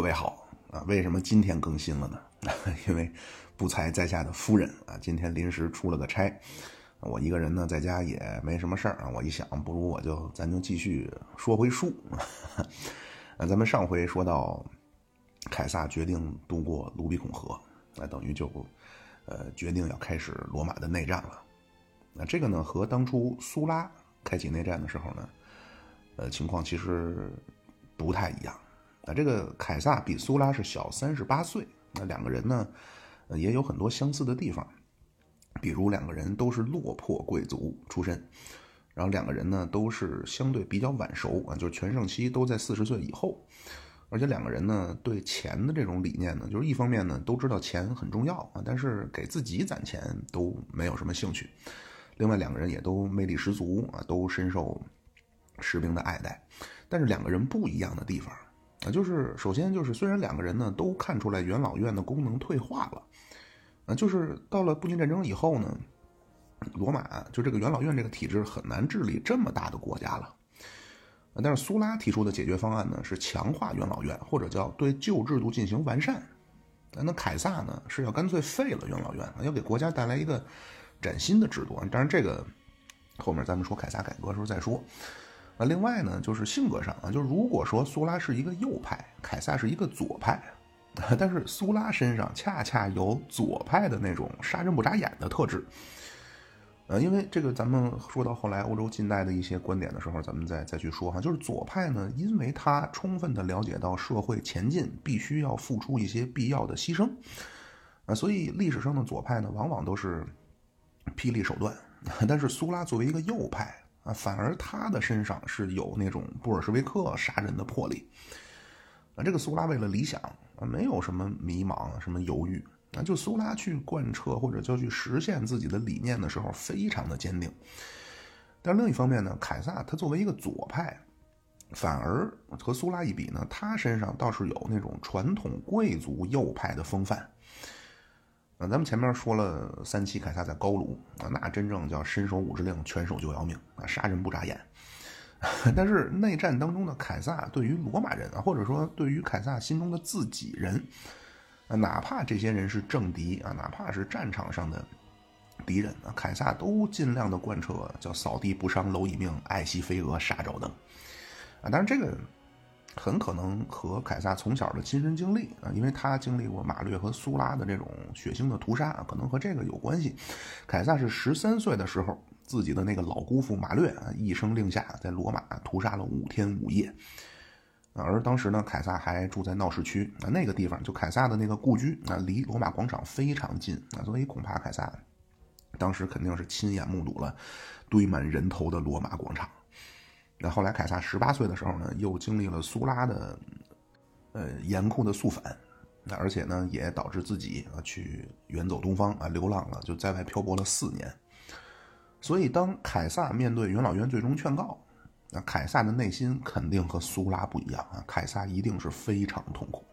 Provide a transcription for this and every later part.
各位好啊！为什么今天更新了呢？因为不才在下的夫人啊，今天临时出了个差，我一个人呢在家也没什么事儿啊。我一想，不如我就咱就继续说回书。那 咱们上回说到，凯撒决定渡过卢比孔河，那等于就呃决定要开始罗马的内战了。那这个呢，和当初苏拉开启内战的时候呢，呃情况其实不太一样。那这个凯撒比苏拉是小三十八岁，那两个人呢，也有很多相似的地方，比如两个人都是落魄贵族出身，然后两个人呢都是相对比较晚熟啊，就是全盛期都在四十岁以后，而且两个人呢对钱的这种理念呢，就是一方面呢都知道钱很重要啊，但是给自己攒钱都没有什么兴趣，另外两个人也都魅力十足啊，都深受士兵的爱戴，但是两个人不一样的地方。啊，就是首先就是，虽然两个人呢都看出来元老院的功能退化了，啊，就是到了布匿战争以后呢，罗马就这个元老院这个体制很难治理这么大的国家了，但是苏拉提出的解决方案呢是强化元老院，或者叫对旧制度进行完善，那凯撒呢是要干脆废了元老院，要给国家带来一个崭新的制度，当然这个后面咱们说凯撒改革的时候再说。那另外呢，就是性格上啊，就是如果说苏拉是一个右派，凯撒是一个左派，但是苏拉身上恰恰有左派的那种杀人不眨眼的特质。呃，因为这个咱们说到后来欧洲近代的一些观点的时候，咱们再再去说哈，就是左派呢，因为他充分的了解到社会前进必须要付出一些必要的牺牲，啊，所以历史上的左派呢，往往都是霹雳手段，但是苏拉作为一个右派。啊，反而他的身上是有那种布尔什维克杀人的魄力。啊，这个苏拉为了理想啊，没有什么迷茫，什么犹豫啊，就苏拉去贯彻或者就去实现自己的理念的时候，非常的坚定。但另一方面呢，凯撒他作为一个左派，反而和苏拉一比呢，他身上倒是有那种传统贵族右派的风范。啊，咱们前面说了三期凯撒在高卢啊，那真正叫伸手五指令，拳手就要命啊，杀人不眨眼。但是内战当中的凯撒对于罗马人啊，或者说对于凯撒心中的自己人，啊，哪怕这些人是政敌啊，哪怕是战场上的敌人啊，凯撒都尽量的贯彻叫扫地不伤蝼蚁命，爱惜飞蛾杀爪灯。啊，当然这个。很可能和凯撒从小的亲身经历啊，因为他经历过马略和苏拉的这种血腥的屠杀，可能和这个有关系。凯撒是十三岁的时候，自己的那个老姑父马略啊，一声令下，在罗马屠杀了五天五夜。而当时呢，凯撒还住在闹市区啊，那个地方就凯撒的那个故居啊，离罗马广场非常近啊，所以恐怕凯撒当时肯定是亲眼目睹了堆满人头的罗马广场。那后来，凯撒十八岁的时候呢，又经历了苏拉的，呃严酷的肃反，那而且呢，也导致自己啊去远走东方啊，流浪了，就在外漂泊了四年。所以，当凯撒面对元老院最终劝告，那凯撒的内心肯定和苏拉不一样啊，凯撒一定是非常痛苦。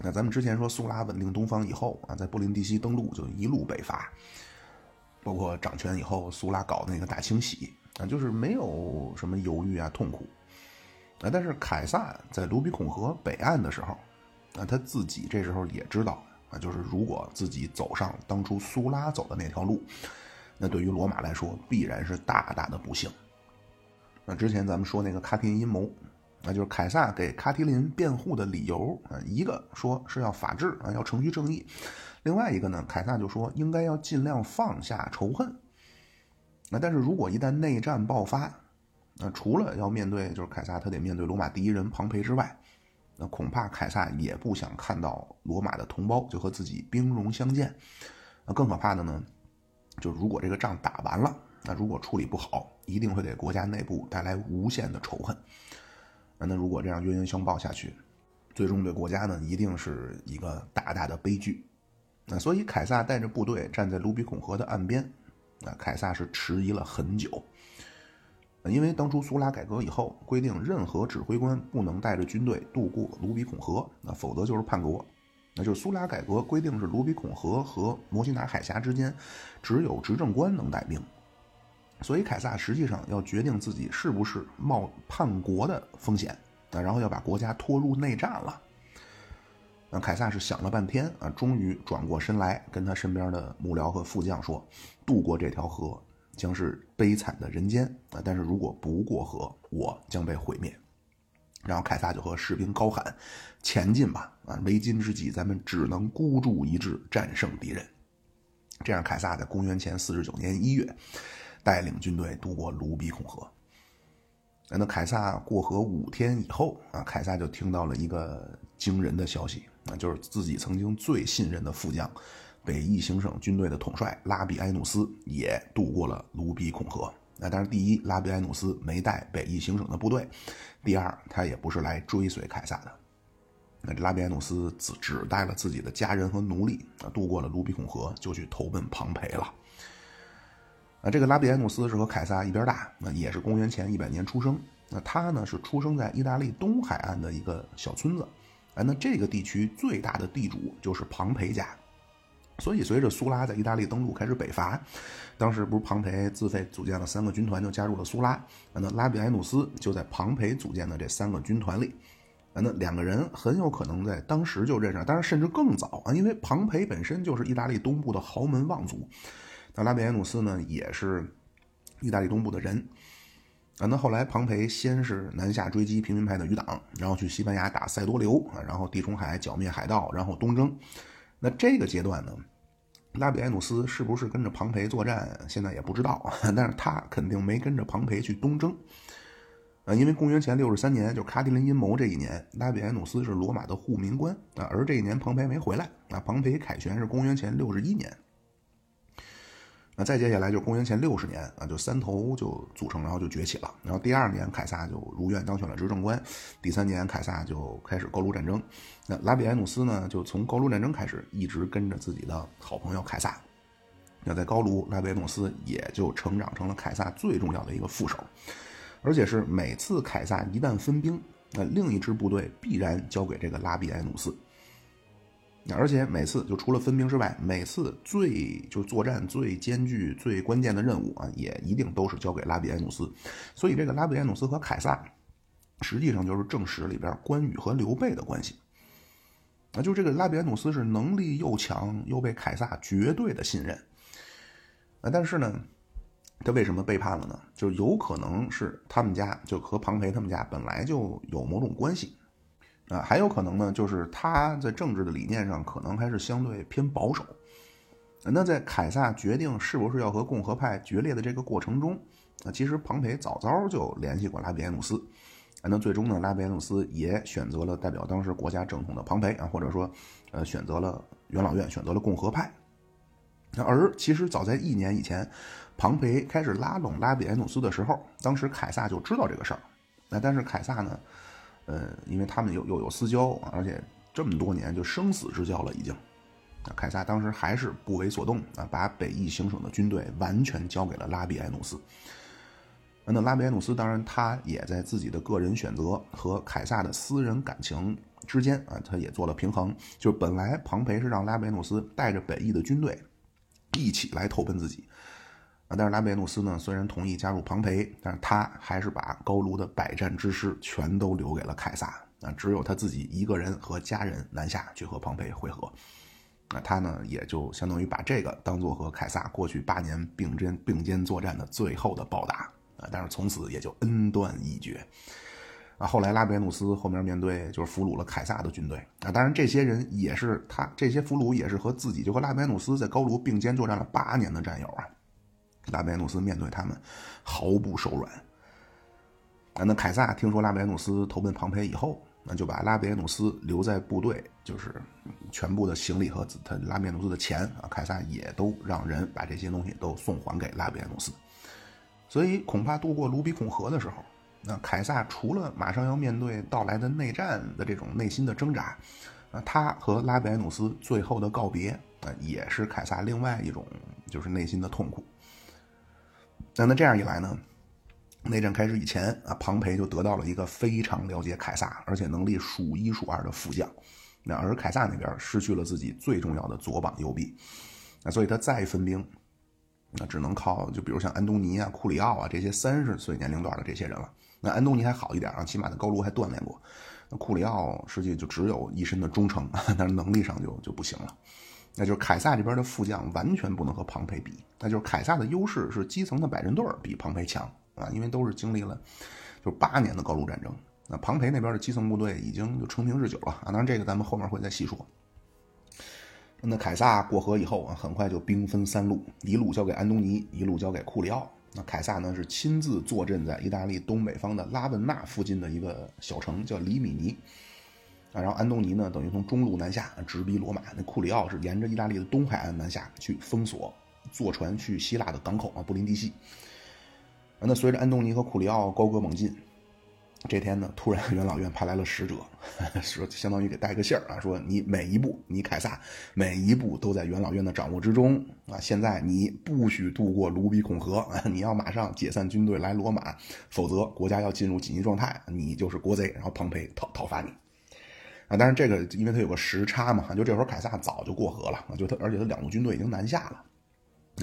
那咱们之前说，苏拉稳定东方以后啊，在布林迪西登陆，就一路北伐，包括掌权以后，苏拉搞那个大清洗。啊，就是没有什么犹豫啊、痛苦，啊，但是凯撒在卢比孔河北岸的时候，啊，他自己这时候也知道，啊，就是如果自己走上当初苏拉走的那条路，那对于罗马来说必然是大大的不幸。那之前咱们说那个卡提林阴谋，那就是凯撒给卡提林辩护的理由啊，一个说是要法治啊，要程序正义，另外一个呢，凯撒就说应该要尽量放下仇恨。那但是如果一旦内战爆发，那除了要面对就是凯撒他得面对罗马第一人庞培之外，那恐怕凯撒也不想看到罗马的同胞就和自己兵戎相见。那更可怕的呢，就是如果这个仗打完了，那如果处理不好，一定会给国家内部带来无限的仇恨。那如果这样冤冤相报下去，最终对国家呢一定是一个大大的悲剧。那所以凯撒带着部队站在卢比孔河的岸边。啊，凯撒是迟疑了很久，因为当初苏拉改革以后规定，任何指挥官不能带着军队渡过卢比孔河，那否则就是叛国。那就是苏拉改革规定是卢比孔河和摩西拿海峡之间，只有执政官能带兵。所以凯撒实际上要决定自己是不是冒叛国的风险，啊，然后要把国家拖入内战了。那凯撒是想了半天啊，终于转过身来，跟他身边的幕僚和副将说：“渡过这条河将是悲惨的人间啊，但是如果不过河，我将被毁灭。”然后凯撒就和士兵高喊：“前进吧！啊，为今之计，咱们只能孤注一掷，战胜敌人。”这样，凯撒在公元前四十九年一月，带领军队渡过卢比孔河。那凯撒过河五天以后啊，凯撒就听到了一个惊人的消息啊，就是自己曾经最信任的副将，北翼行省军队的统帅拉比埃努斯也渡过了卢比孔河。那当然，第一，拉比埃努斯没带北翼行省的部队；第二，他也不是来追随凯撒的。那拉比埃努斯只只带了自己的家人和奴隶啊，渡过了卢比孔河，就去投奔庞培了。啊，这个拉比埃努斯是和凯撒一边大，那也是公元前一百年出生。那他呢是出生在意大利东海岸的一个小村子，啊，那这个地区最大的地主就是庞培家。所以随着苏拉在意大利登陆开始北伐，当时不是庞培自费组建了三个军团就加入了苏拉，那拉比埃努斯就在庞培组建的这三个军团里。啊那两个人很有可能在当时就认识，当然甚至更早啊，因为庞培本身就是意大利东部的豪门望族。那拉比埃努斯呢，也是意大利东部的人。啊，那后来庞培先是南下追击平民派的余党，然后去西班牙打塞多留啊，然后地中海剿灭海盗，然后东征。那这个阶段呢，拉比埃努斯是不是跟着庞培作战，现在也不知道。但是他肯定没跟着庞培去东征。啊，因为公元前六十三年，就是卡迪林阴谋这一年，拉比埃努斯是罗马的护民官啊，而这一年庞培没回来啊。庞培凯旋是公元前六十一年。那再接下来就是公元前六十年啊，就三头就组成，然后就崛起了。然后第二年凯撒就如愿当选了执政官，第三年凯撒就开始高卢战争。那拉比埃努斯呢，就从高卢战争开始一直跟着自己的好朋友凯撒。那在高卢，拉比埃努斯也就成长成了凯撒最重要的一个副手。而且是每次凯撒一旦分兵，那另一支部队必然交给这个拉比埃努斯。而且每次就除了分兵之外，每次最就作战最艰巨、最关键的任务啊，也一定都是交给拉比埃努斯。所以这个拉比埃努斯和凯撒，实际上就是正史里边关羽和刘备的关系。啊，就这个拉比埃努斯是能力又强，又被凯撒绝对的信任。啊，但是呢。他为什么背叛了呢？就有可能是他们家就和庞培他们家本来就有某种关系，啊，还有可能呢，就是他在政治的理念上可能还是相对偏保守。那在凯撒决定是不是要和共和派决裂的这个过程中，啊，其实庞培早早就联系过拉比埃努斯，啊，那最终呢，拉比埃努斯也选择了代表当时国家正统的庞培啊，或者说，呃，选择了元老院，选择了共和派。而其实早在一年以前。庞培开始拉拢拉比埃努斯的时候，当时凯撒就知道这个事儿。那但是凯撒呢，呃，因为他们又又有私交，而且这么多年就生死之交了已经。凯撒当时还是不为所动啊，把北翼行省的军队完全交给了拉比埃努斯。那拉比埃努斯当然他也在自己的个人选择和凯撒的私人感情之间啊，他也做了平衡。就本来庞培是让拉比埃努斯带着北翼的军队一起来投奔自己。但是拉贝努斯呢，虽然同意加入庞培，但是他还是把高卢的百战之师全都留给了凯撒。啊，只有他自己一个人和家人南下去和庞培会合。那他呢，也就相当于把这个当做和凯撒过去八年并肩并肩作战的最后的报答。啊，但是从此也就恩断义绝。啊，后来拉贝努斯后面面对就是俘虏了凯撒的军队。啊，当然这些人也是他这些俘虏也是和自己就和拉贝努斯在高卢并肩作战了八年的战友啊。拉比努斯面对他们毫不手软。啊，那凯撒听说拉比努斯投奔庞培以后，那就把拉比努斯留在部队，就是全部的行李和他拉比努斯的钱啊，凯撒也都让人把这些东西都送还给拉比努斯。所以恐怕渡过卢比孔河的时候，那凯撒除了马上要面对到来的内战的这种内心的挣扎，啊，他和拉比努斯最后的告别，啊，也是凯撒另外一种就是内心的痛苦。那那这样一来呢，内战开始以前啊，庞培就得到了一个非常了解凯撒，而且能力数一数二的副将。那而凯撒那边失去了自己最重要的左膀右臂，那所以他再分兵，那只能靠就比如像安东尼啊、库里奥啊这些三十岁年龄段的这些人了。那安东尼还好一点啊，起码在高卢还锻炼过。那库里奥实际就只有一身的忠诚，但是能力上就就不行了。那就是凯撒这边的副将完全不能和庞培比。那就是凯撒的优势是基层的百人队比庞培强啊，因为都是经历了就八年的高卢战争。那庞培那边的基层部队已经就成名日久了啊，当然这个咱们后面会再细说。那凯撒过河以后啊，很快就兵分三路，一路交给安东尼，一路交给库里奥。那凯撒呢是亲自坐镇在意大利东北方的拉文纳附近的一个小城，叫里米尼。啊，然后安东尼呢等于从中路南下，直逼罗马。那库里奥是沿着意大利的东海岸南下去封锁，坐船去希腊的港口啊，布林迪西。那随着安东尼和库里奥高歌猛进。这天呢，突然元老院派来了使者，说相当于给带个信儿啊，说你每一步，你凯撒每一步都在元老院的掌握之中啊。现在你不许渡过卢比孔河啊，你要马上解散军队来罗马，否则国家要进入紧急状态，你就是国贼，然后庞培讨讨伐你啊。但是这个因为他有个时差嘛，就这会儿凯撒早就过河了就他而且他两路军队已经南下了，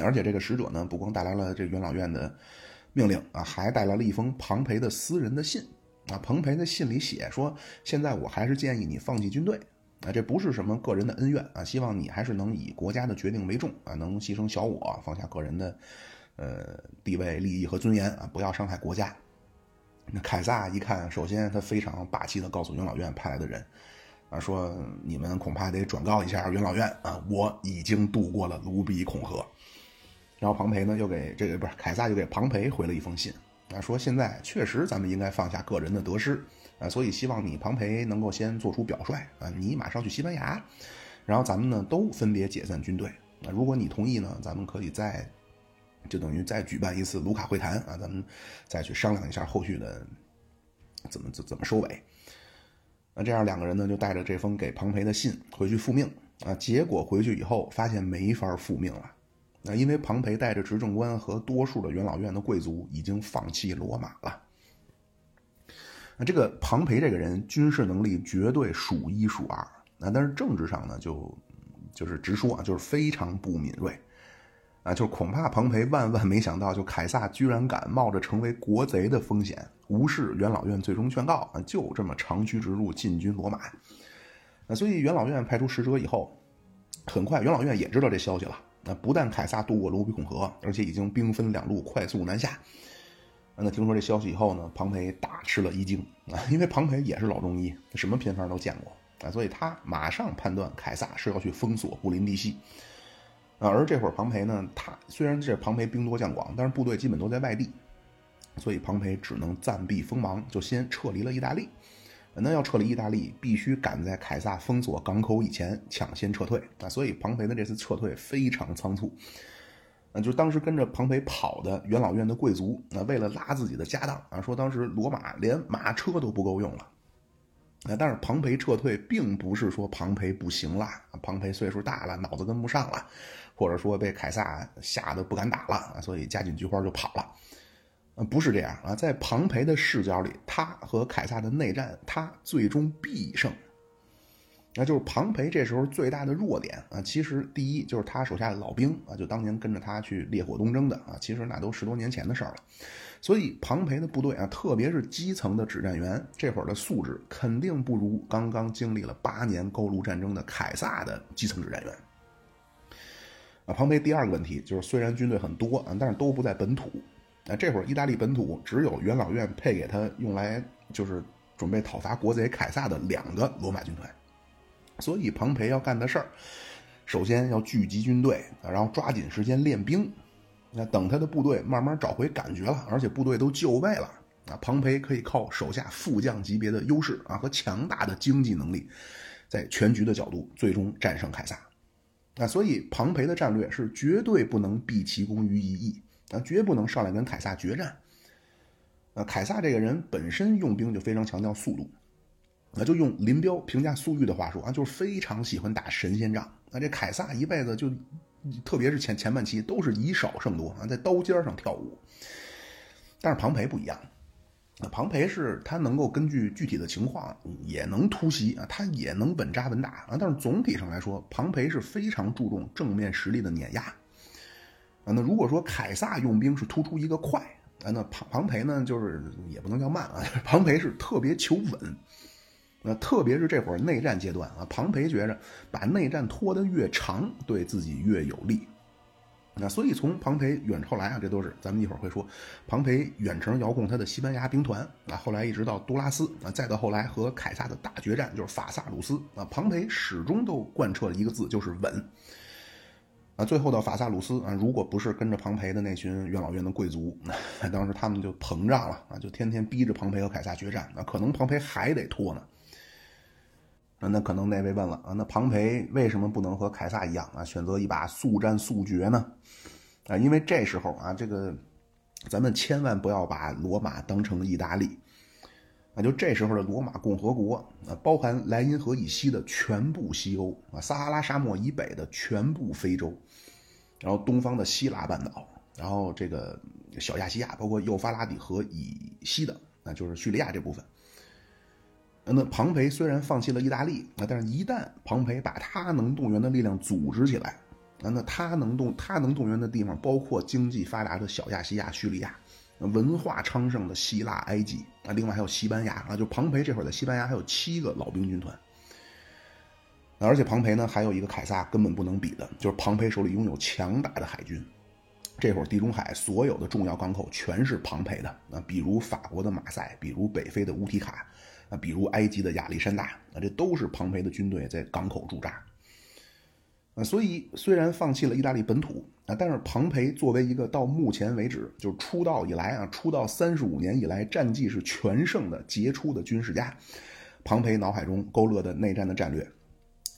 而且这个使者呢，不光带来了这元老院的命令啊，还带来了一封庞培的私人的信。啊，彭培在信里写说：“现在我还是建议你放弃军队，啊，这不是什么个人的恩怨啊，希望你还是能以国家的决定为重啊，能牺牲小我，放下个人的，呃，地位、利益和尊严啊，不要伤害国家。”那凯撒一看，首先他非常霸气的告诉元老院派来的人，啊，说你们恐怕得转告一下元老院啊，我已经度过了卢比孔河。然后庞培呢，又给这个不是凯撒，又给庞培回了一封信。啊，说现在确实咱们应该放下个人的得失啊，所以希望你庞培能够先做出表率啊，你马上去西班牙，然后咱们呢都分别解散军队。那如果你同意呢，咱们可以再就等于再举办一次卢卡会谈啊，咱们再去商量一下后续的怎么怎怎么收尾。那这样两个人呢就带着这封给庞培的信回去复命啊，结果回去以后发现没法复命了。那因为庞培带着执政官和多数的元老院的贵族已经放弃罗马了。那这个庞培这个人军事能力绝对数一数二，那但是政治上呢，就就是直说啊，就是非常不敏锐啊，就是恐怕庞培万万没想到，就凯撒居然敢冒着成为国贼的风险，无视元老院最终劝告啊，就这么长驱直入进军罗马。那所以元老院派出使者以后，很快元老院也知道这消息了。那不但凯撒渡过卢比孔河，而且已经兵分两路快速南下。那听说这消息以后呢，庞培大吃了一惊啊，因为庞培也是老中医，什么偏方都见过啊，所以他马上判断凯撒是要去封锁布林迪西啊。而这会儿庞培呢，他虽然这庞培兵多将广，但是部队基本都在外地，所以庞培只能暂避锋芒，就先撤离了意大利。那要撤离意大利，必须赶在凯撒封锁港口以前抢先撤退啊！所以庞培的这次撤退非常仓促。啊，就当时跟着庞培跑的元老院的贵族，啊，为了拉自己的家当啊，说当时罗马连马车都不够用了。啊，但是庞培撤退并不是说庞培不行了，庞培岁数大了，脑子跟不上了，或者说被凯撒吓得不敢打了，所以加紧菊花就跑了。不是这样啊，在庞培的视角里，他和凯撒的内战，他最终必胜。那就是庞培这时候最大的弱点啊，其实第一就是他手下的老兵啊，就当年跟着他去烈火东征的啊，其实那都十多年前的事儿了。所以庞培的部队啊，特别是基层的指战员，这会儿的素质肯定不如刚刚经历了八年高卢战争的凯撒的基层指战员。啊，庞培第二个问题就是，虽然军队很多啊，但是都不在本土。那这会儿，意大利本土只有元老院配给他用来就是准备讨伐国贼凯撒的两个罗马军团，所以庞培要干的事儿，首先要聚集军队，然后抓紧时间练兵。那等他的部队慢慢找回感觉了，而且部队都就位了，啊，庞培可以靠手下副将级别的优势啊和强大的经济能力，在全局的角度最终战胜凯撒。啊，所以庞培的战略是绝对不能毕其功于一役。啊，绝不能上来跟凯撒决战。呃，凯撒这个人本身用兵就非常强调速度，那就用林彪评价粟裕的话说啊，就是非常喜欢打神仙仗。那这凯撒一辈子就，特别是前前半期都是以少胜多啊，在刀尖上跳舞。但是庞培不一样，那庞培是他能够根据具体的情况也能突袭啊，他也能稳扎稳打啊。但是总体上来说，庞培是非常注重正面实力的碾压。啊那如果说凯撒用兵是突出一个快啊，那庞庞培呢，就是也不能叫慢啊，庞培是特别求稳。那特别是这会儿内战阶段啊，庞培觉着把内战拖得越长，对自己越有利。那所以从庞培远后来啊，这都是咱们一会儿会说，庞培远程遥控他的西班牙兵团啊，后来一直到杜拉斯啊，再到后来和凯撒的大决战，就是法萨鲁斯啊，庞培始终都贯彻了一个字，就是稳。啊，最后到法萨鲁斯啊，如果不是跟着庞培的那群元老院的贵族，当时他们就膨胀了啊，就天天逼着庞培和凯撒决战，那可能庞培还得拖呢。啊，那可能那位问了啊，那庞培为什么不能和凯撒一样啊，选择一把速战速决呢？啊，因为这时候啊，这个咱们千万不要把罗马当成意大利，啊，就这时候的罗马共和国啊，包含莱茵河以西的全部西欧啊，撒哈拉沙漠以北的全部非洲，然后东方的希腊半岛，然后这个小亚细亚，包括幼发拉底河以西的，那就是叙利亚这部分。那庞培虽然放弃了意大利，啊，但是一旦庞培把他能动员的力量组织起来，啊，那他能动他能动员的地方包括经济发达的小亚细亚、叙利亚，文化昌盛的希腊、埃及，啊，另外还有西班牙，啊，就庞培这会儿在西班牙还有七个老兵军团，而且庞培呢还有一个凯撒根本不能比的，就是庞培手里拥有强大的海军，这会儿地中海所有的重要港口全是庞培的，啊，比如法国的马赛，比如北非的乌提卡。啊，比如埃及的亚历山大，啊，这都是庞培的军队在港口驻扎。所以虽然放弃了意大利本土，啊，但是庞培作为一个到目前为止就是出道以来啊，出道三十五年以来战绩是全胜的杰出的军事家，庞培脑海中勾勒的内战的战略。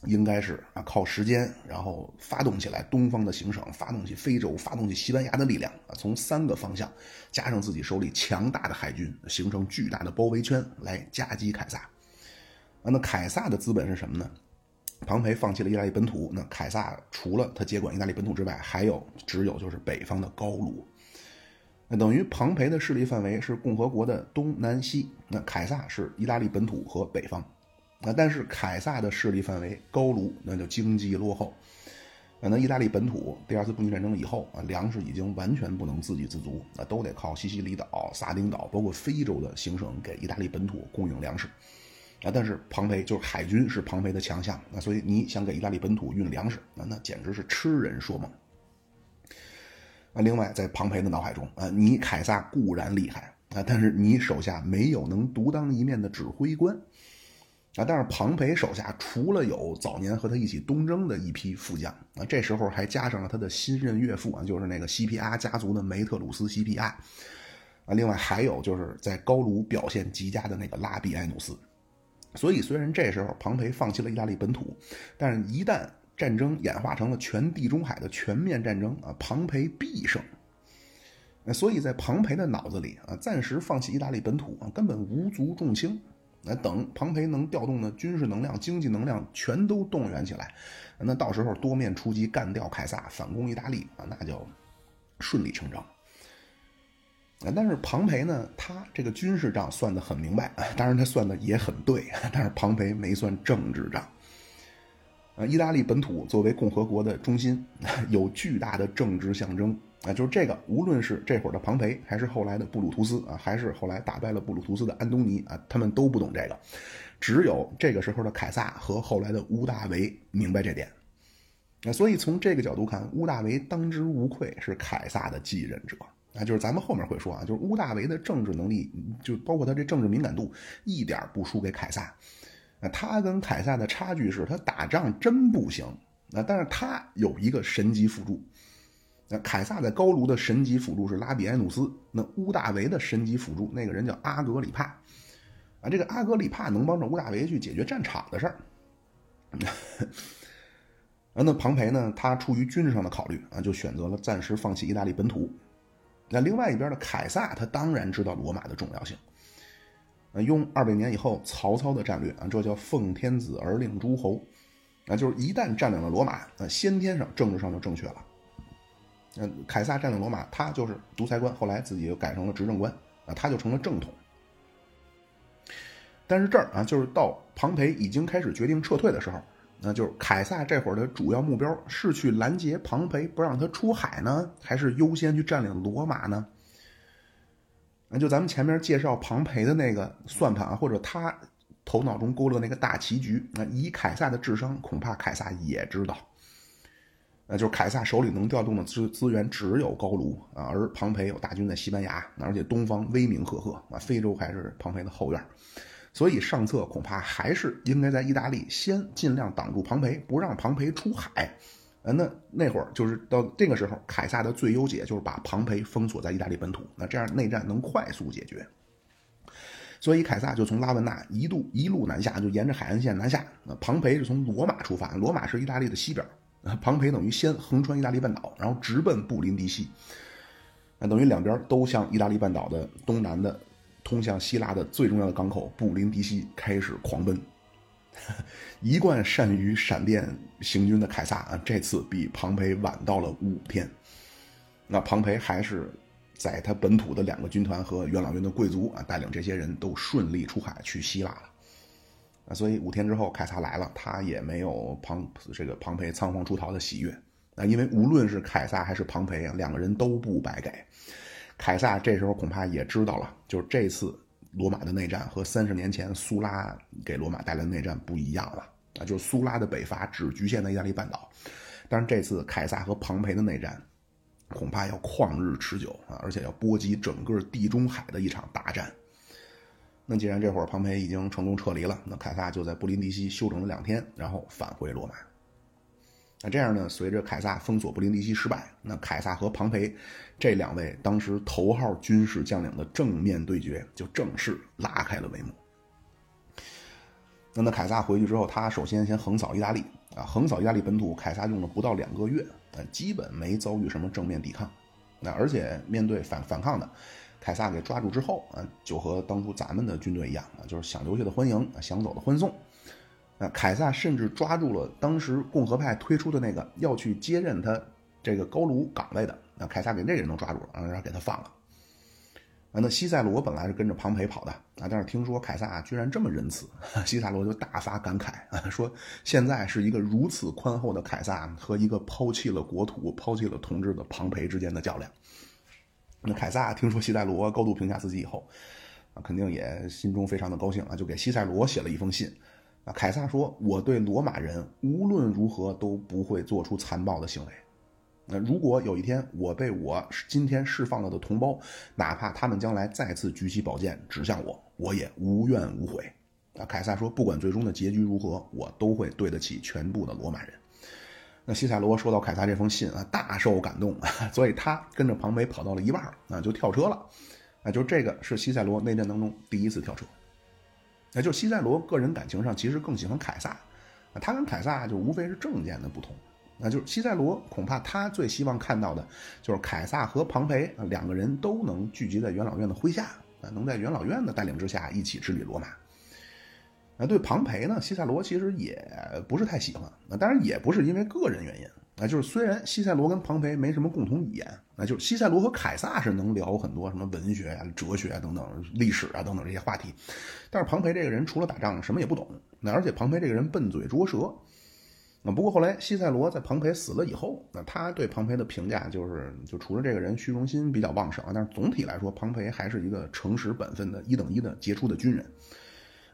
应该是啊，靠时间，然后发动起来东方的行省，发动起非洲，发动起西班牙的力量啊，从三个方向加上自己手里强大的海军，形成巨大的包围圈来夹击凯撒。啊，那凯撒的资本是什么呢？庞培放弃了意大利本土，那凯撒除了他接管意大利本土之外，还有只有就是北方的高卢。那等于庞培的势力范围是共和国的东南西，那凯撒是意大利本土和北方。啊，但是凯撒的势力范围高卢，那就经济落后。啊，那意大利本土第二次布匿战争以后啊，粮食已经完全不能自给自足，啊，都得靠西西里岛、撒丁岛，包括非洲的行省给意大利本土供应粮食。啊，但是庞培就是海军是庞培的强项，那所以你想给意大利本土运粮食，那那简直是痴人说梦。啊，另外在庞培的脑海中啊，你凯撒固然厉害啊，但是你手下没有能独当一面的指挥官。啊，但是庞培手下除了有早年和他一起东征的一批副将啊，这时候还加上了他的新任岳父啊，就是那个西皮阿家族的梅特鲁斯西皮阿啊，另外还有就是在高卢表现极佳的那个拉比埃努斯。所以虽然这时候庞培放弃了意大利本土，但是一旦战争演化成了全地中海的全面战争啊，庞培必胜。所以在庞培的脑子里啊，暂时放弃意大利本土啊，根本无足重轻。那等庞培能调动的军事能量、经济能量全都动员起来，那到时候多面出击，干掉凯撒，反攻意大利啊，那就顺理成章。啊，但是庞培呢，他这个军事账算得很明白，当然他算的也很对，但是庞培没算政治账。啊，意大利本土作为共和国的中心，有巨大的政治象征。啊，就是这个，无论是这会儿的庞培，还是后来的布鲁图斯啊，还是后来打败了布鲁图斯的安东尼啊，他们都不懂这个，只有这个时候的凯撒和后来的屋大维明白这点。那所以从这个角度看，屋大维当之无愧是凯撒的继任者啊。就是咱们后面会说啊，就是屋大维的政治能力，就包括他这政治敏感度，一点不输给凯撒。那他跟凯撒的差距是他打仗真不行啊，但是他有一个神级辅助。那凯撒在高卢的神级辅助是拉比埃努斯，那乌大维的神级辅助那个人叫阿格里帕，啊，这个阿格里帕能帮着乌大维去解决战场的事儿。啊，那庞培呢？他出于军事上的考虑啊，就选择了暂时放弃意大利本土。那另外一边的凯撒，他当然知道罗马的重要性，啊，用二百年以后曹操的战略啊，这叫奉天子而令诸侯，啊，就是一旦占领了罗马，那先天上政治上就正确了。嗯，凯撒占领罗马，他就是独裁官，后来自己又改成了执政官，啊，他就成了正统。但是这儿啊，就是到庞培已经开始决定撤退的时候，那就是凯撒这会儿的主要目标是去拦截庞培，不让他出海呢，还是优先去占领罗马呢？那就咱们前面介绍庞培的那个算盘啊，或者他头脑中勾勒那个大棋局，那以凯撒的智商，恐怕凯撒也知道。那就是凯撒手里能调动的资资源只有高卢啊，而庞培有大军在西班牙，而且东方威名赫赫啊，非洲还是庞培的后院，所以上策恐怕还是应该在意大利先尽量挡住庞培，不让庞培出海。呃，那那会儿就是到这个时候，凯撒的最优解就是把庞培封锁在意大利本土，那这样内战能快速解决。所以凯撒就从拉文纳一度一路南下，就沿着海岸线南下。那庞培是从罗马出发，罗马是意大利的西边。庞培等于先横穿意大利半岛，然后直奔布林迪西，那等于两边都向意大利半岛的东南的通向希腊的最重要的港口布林迪西开始狂奔。一贯善于闪电行军的凯撒啊，这次比庞培晚到了五天。那庞培还是在他本土的两个军团和元老院的贵族啊，带领这些人都顺利出海去希腊了。啊所以五天之后，凯撒来了，他也没有庞这个庞培仓皇出逃的喜悦啊，因为无论是凯撒还是庞培啊，两个人都不白给。凯撒这时候恐怕也知道了，就是这次罗马的内战和三十年前苏拉给罗马带来的内战不一样了啊，就是苏拉的北伐只局限在意大利半岛，但是这次凯撒和庞培的内战恐怕要旷日持久啊，而且要波及整个地中海的一场大战。那既然这会儿庞培已经成功撤离了，那凯撒就在布林迪西休整了两天，然后返回罗马。那这样呢，随着凯撒封锁布林迪西失败，那凯撒和庞培这两位当时头号军事将领的正面对决就正式拉开了帷幕。那那凯撒回去之后，他首先先横扫意大利啊，横扫意大利本土，凯撒用了不到两个月，呃，基本没遭遇什么正面抵抗。那而且面对反反抗的。凯撒给抓住之后啊，就和当初咱们的军队一样啊，就是想留下的欢迎，想走的欢送。啊，凯撒甚至抓住了当时共和派推出的那个要去接任他这个高卢岗位的，那凯撒给那人都抓住了，然后给他放了。啊，那西塞罗本来是跟着庞培跑的啊，但是听说凯撒居然这么仁慈，西塞罗就大发感慨啊，说现在是一个如此宽厚的凯撒和一个抛弃了国土、抛弃了统治的庞培之间的较量。那凯撒听说西塞罗高度评价自己以后，啊，肯定也心中非常的高兴啊，就给西塞罗写了一封信。啊，凯撒说：“我对罗马人无论如何都不会做出残暴的行为。那如果有一天我被我今天释放了的同胞，哪怕他们将来再次举起宝剑指向我，我也无怨无悔。”啊，凯撒说：“不管最终的结局如何，我都会对得起全部的罗马人。”那西塞罗收到凯撒这封信啊，大受感动啊，所以他跟着庞培跑到了一半啊，就跳车了，啊，就这个是西塞罗内战当中第一次跳车，那就西塞罗个人感情上其实更喜欢凯撒，他跟凯撒就无非是政见的不同，那就是西塞罗恐怕他最希望看到的就是凯撒和庞培两个人都能聚集在元老院的麾下，啊，能在元老院的带领之下一起治理罗马。那对庞培呢？西塞罗其实也不是太喜欢。那当然也不是因为个人原因。那就是虽然西塞罗跟庞培没什么共同语言，那就是西塞罗和凯撒是能聊很多什么文学啊、哲学啊等等、历史啊等等这些话题。但是庞培这个人除了打仗什么也不懂。那而且庞培这个人笨嘴拙舌。那不过后来西塞罗在庞培死了以后，那他对庞培的评价就是，就除了这个人虚荣心比较旺盛啊，但是总体来说，庞培还是一个诚实本分的一等一的杰出的军人。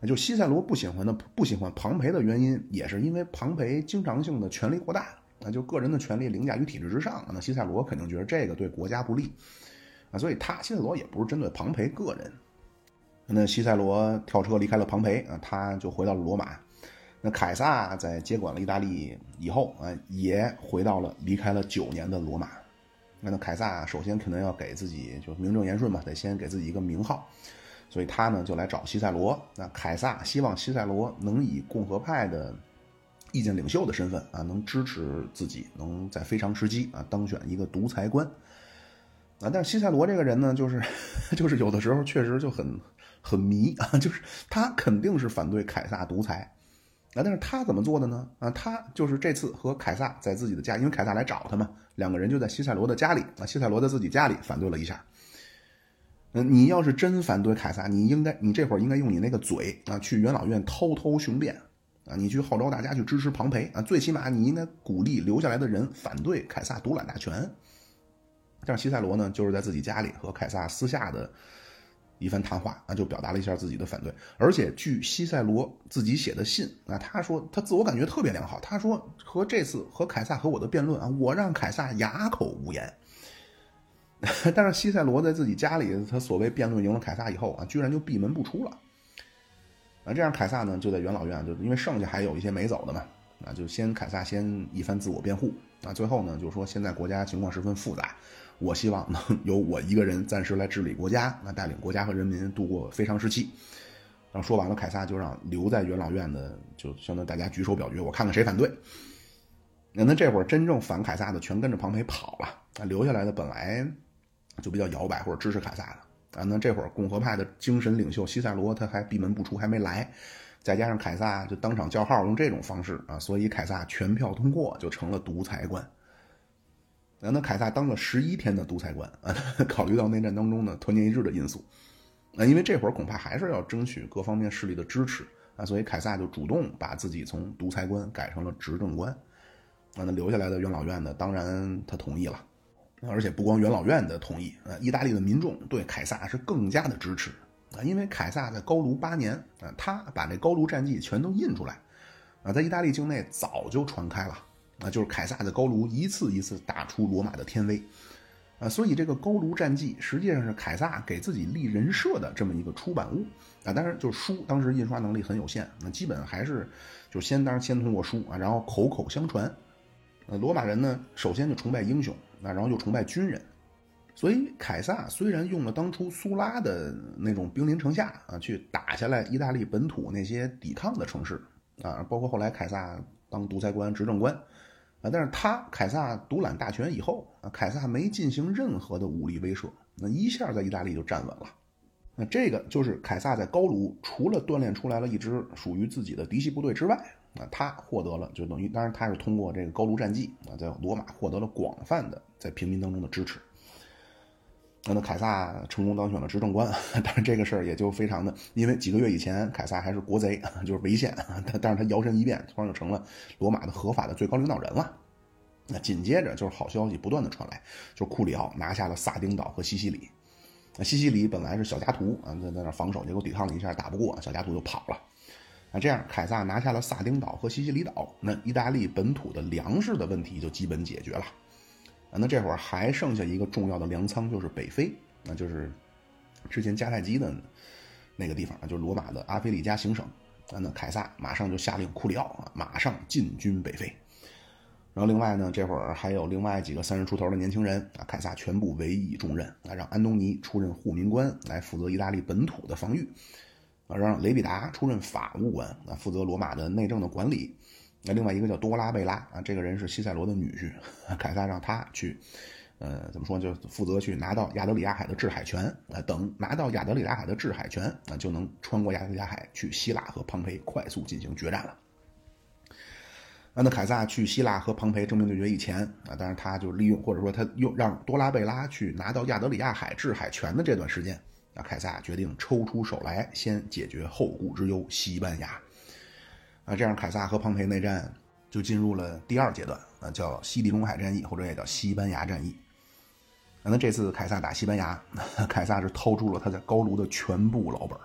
就西塞罗不喜欢的不喜欢庞培的原因，也是因为庞培经常性的权力过大，啊，就个人的权力凌驾于体制之上，那西塞罗肯定觉得这个对国家不利，啊，所以他西塞罗也不是针对庞培个人。那西塞罗跳车离开了庞培啊，他就回到了罗马。那凯撒在接管了意大利以后啊，也回到了离开了九年的罗马。那那凯撒首先肯定要给自己就名正言顺嘛，得先给自己一个名号。所以他呢就来找西塞罗，那凯撒希望西塞罗能以共和派的意见领袖的身份啊，能支持自己，能在非常时期啊当选一个独裁官啊。但是西塞罗这个人呢，就是 就是有的时候确实就很很迷啊，就是他肯定是反对凯撒独裁啊，但是他怎么做的呢？啊，他就是这次和凯撒在自己的家，因为凯撒来找他嘛，两个人就在西塞罗的家里啊，西塞罗在自己家里反对了一下。嗯你要是真反对凯撒，你应该，你这会儿应该用你那个嘴啊，去元老院偷偷雄辩啊，你去号召大家去支持庞培啊，最起码你应该鼓励留下来的人反对凯撒独揽大权。但是西塞罗呢，就是在自己家里和凯撒私下的一番谈话啊，就表达了一下自己的反对。而且据西塞罗自己写的信啊，他说他自我感觉特别良好。他说和这次和凯撒和我的辩论啊，我让凯撒哑口无言。但是西塞罗在自己家里，他所谓辩论赢了凯撒以后啊，居然就闭门不出了。啊，这样凯撒呢就在元老院，就因为剩下还有一些没走的嘛，啊，就先凯撒先一番自我辩护啊，最后呢就说现在国家情况十分复杂，我希望能由我一个人暂时来治理国家，那带领国家和人民度过非常时期。然后说完了，凯撒就让留在元老院的，就相当于大家举手表决，我看看谁反对。那那这会儿真正反凯撒的全跟着庞培跑了，那，留下来的本来就比较摇摆或者支持凯撒的。啊，那这会儿共和派的精神领袖西塞罗他还闭门不出，还没来，再加上凯撒就当场叫号，用这种方式啊，所以凯撒全票通过，就成了独裁官。那那凯撒当了十一天的独裁官啊，考虑到内战当中的团结一致的因素，啊，因为这会儿恐怕还是要争取各方面势力的支持啊，所以凯撒就主动把自己从独裁官改成了执政官。那那留下来的元老院呢，当然他同意了。而且不光元老院的同意，呃，意大利的民众对凯撒是更加的支持啊，因为凯撒在高卢八年啊，他把这高卢战绩全都印出来，啊，在意大利境内早就传开了，啊，就是凯撒的高卢一次一次打出罗马的天威，啊，所以这个高卢战绩实际上是凯撒给自己立人设的这么一个出版物。啊，当然就是书，当时印刷能力很有限，那基本还是就先当然先通过书啊，然后口口相传，呃，罗马人呢首先就崇拜英雄。那然后又崇拜军人，所以凯撒虽然用了当初苏拉的那种兵临城下啊，去打下来意大利本土那些抵抗的城市啊，包括后来凯撒当独裁官、执政官啊，但是他凯撒独揽大权以后啊，凯撒没进行任何的武力威慑，那一下在意大利就站稳了。那这个就是凯撒在高卢除了锻炼出来了一支属于自己的嫡系部队之外。啊，他获得了，就等于，当然他是通过这个高卢战绩啊，在罗马获得了广泛的在平民当中的支持。那凯撒成功当选了执政官，但是这个事儿也就非常的，因为几个月以前凯撒还是国贼，就是违宪，但但是他摇身一变，突然就成了罗马的合法的最高领导人了。那紧接着就是好消息不断的传来，就是库里奥拿下了萨丁岛和西西里。那西西里本来是小加图啊，在在那防守，结果抵抗了一下打不过，小加图就跑了。那这样，凯撒拿下了萨丁岛和西西里岛，那意大利本土的粮食的问题就基本解决了。啊，那这会儿还剩下一个重要的粮仓，就是北非，那就是之前迦太基的那个地方，就是罗马的阿非利加行省。啊，那凯撒马上就下令库里奥啊，马上进军北非。然后另外呢，这会儿还有另外几个三十出头的年轻人啊，凯撒全部委以重任啊，让安东尼出任护民官，来负责意大利本土的防御。啊，让雷比达出任法务官啊，负责罗马的内政的管理。那另外一个叫多拉贝拉啊，这个人是西塞罗的女婿，凯撒让他去，呃，怎么说，就负责去拿到亚得里亚海的制海权啊。等拿到亚得里亚海的制海权啊，就能穿过亚得里亚海去希腊和庞培快速进行决战了。那那凯撒去希腊和庞培正面对决以前啊，当然他就利用或者说他又让多拉贝拉去拿到亚得里亚海制海权的这段时间。那凯撒决定抽出手来，先解决后顾之忧——西班牙。啊，这样凯撒和庞培内战就进入了第二阶段，啊，叫西地中海战役，或者也叫西班牙战役。那这次凯撒打西班牙，凯撒是掏出了他在高卢的全部老本，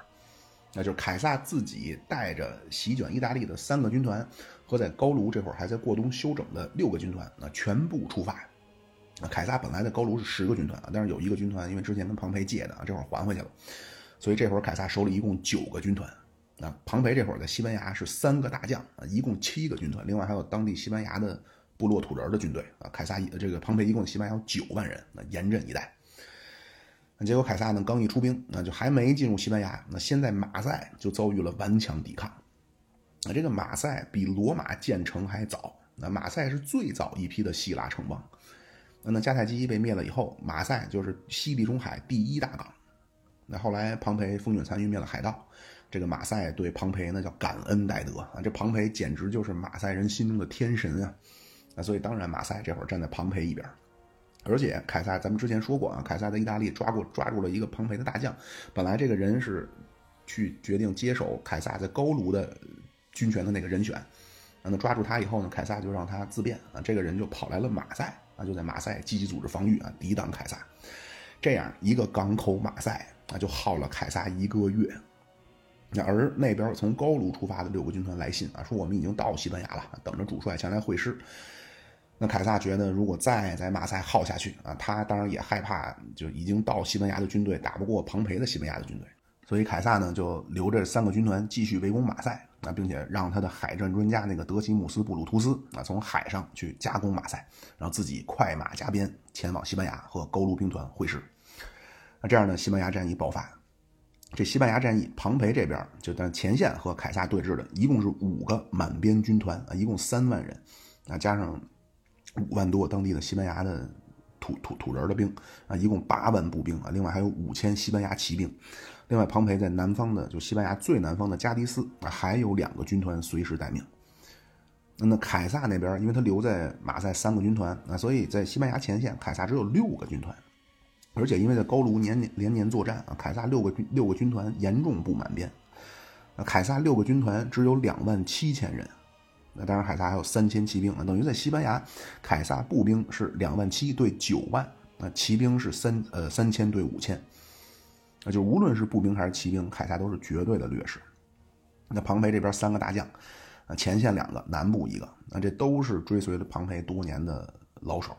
那就是凯撒自己带着席卷意大利的三个军团，和在高卢这会儿还在过冬休整的六个军团，那全部出发。凯撒本来在高卢是十个军团啊，但是有一个军团因为之前跟庞培借的啊，这会儿还回去了，所以这会儿凯撒手里一共九个军团。啊，庞培这会儿在西班牙是三个大将啊，一共七个军团，另外还有当地西班牙的部落土人的军队啊。凯撒这个庞培一共西班牙有九万人，那严阵以待。那结果凯撒呢刚一出兵，那就还没进入西班牙，那先在马赛就遭遇了顽强抵抗。那这个马赛比罗马建成还早，那马赛是最早一批的希腊城邦。那那迦太基被灭了以后，马赛就是西地中海第一大港。那后来庞培风卷残云灭了海盗，这个马赛对庞培那叫感恩戴德啊！这庞培简直就是马赛人心中的天神啊！那所以当然马赛这会儿站在庞培一边。而且凯撒咱们之前说过啊，凯撒在意大利抓过抓住了一个庞培的大将，本来这个人是去决定接手凯撒在高卢的军权的那个人选。那抓住他以后呢，凯撒就让他自便啊，这个人就跑来了马赛。啊，就在马赛积极组织防御啊，抵挡凯撒。这样一个港口马赛啊就耗了凯撒一个月。那而那边从高卢出发的六个军团来信啊，说我们已经到西班牙了，等着主帅前来会师。那凯撒觉得，如果再在马赛耗下去啊，他当然也害怕，就已经到西班牙的军队打不过庞培的西班牙的军队，所以凯撒呢就留着三个军团继续围攻马赛啊，并且让他的海战专家那个德西姆斯·布鲁图斯啊从海上去加攻马赛，然后自己快马加鞭前往西班牙和高卢兵团会师。那这样呢，西班牙战役爆发。这西班牙战役，庞培这边就在前线和凯撒对峙的，一共是五个满编军团啊，一共三万人啊，加上。五万多当地的西班牙的土土土人的兵啊，一共八万步兵啊，另外还有五千西班牙骑兵。另外，庞培在南方的就西班牙最南方的加的斯啊，还有两个军团随时待命。那么凯撒那边，因为他留在马赛三个军团啊，所以在西班牙前线，凯撒只有六个军团。而且因为在高卢年年连年作战啊，凯撒六个军六个军团严重不满编。那，凯撒六个军团只有两万七千人。那当然，凯撒还有三千骑兵啊，等于在西班牙，凯撒步兵是两万七对九万，那骑兵是三呃三千对五千，那就无论是步兵还是骑兵，凯撒都是绝对的劣势。那庞培这边三个大将，啊前线两个，南部一个，那这都是追随了庞培多年的老手，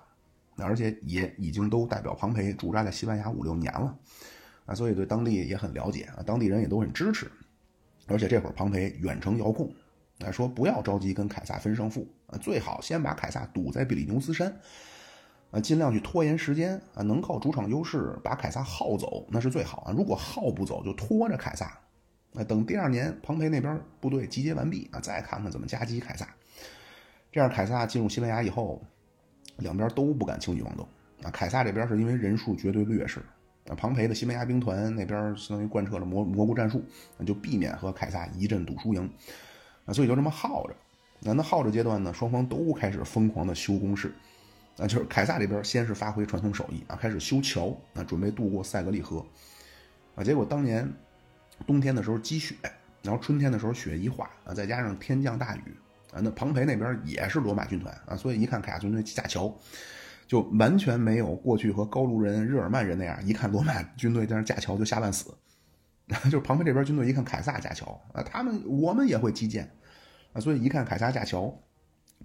而且也已经都代表庞培驻扎在西班牙五六年了，啊，所以对当地也很了解啊，当地人也都很支持，而且这会儿庞培远程遥控。啊说不要着急跟凯撒分胜负啊，最好先把凯撒堵在比利牛斯山，啊，尽量去拖延时间啊，能靠主场优势把凯撒耗走那是最好啊。如果耗不走，就拖着凯撒，啊，等第二年庞培那边部队集结完毕啊，再看看怎么夹击凯撒。这样凯撒进入西班牙以后，两边都不敢轻举妄动啊。凯撒这边是因为人数绝对劣势啊，庞培的西班牙兵团那边相当于贯彻了蘑蘑菇战术，那就避免和凯撒一阵赌输赢。啊，所以就这么耗着，那那耗着阶段呢，双方都开始疯狂的修工事，啊，就是凯撒这边先是发挥传统手艺啊，开始修桥，啊，准备渡过塞格利河，啊，结果当年冬天的时候积雪，然后春天的时候雪一化，啊，再加上天降大雨，啊，那庞培那边也是罗马军团啊，所以一看凯撒军队架桥，就完全没有过去和高卢人、日耳曼人那样，一看罗马军队在那架桥就吓半死。就是庞培这边军队一看凯撒架桥啊，他们我们也会击剑啊，所以一看凯撒架桥，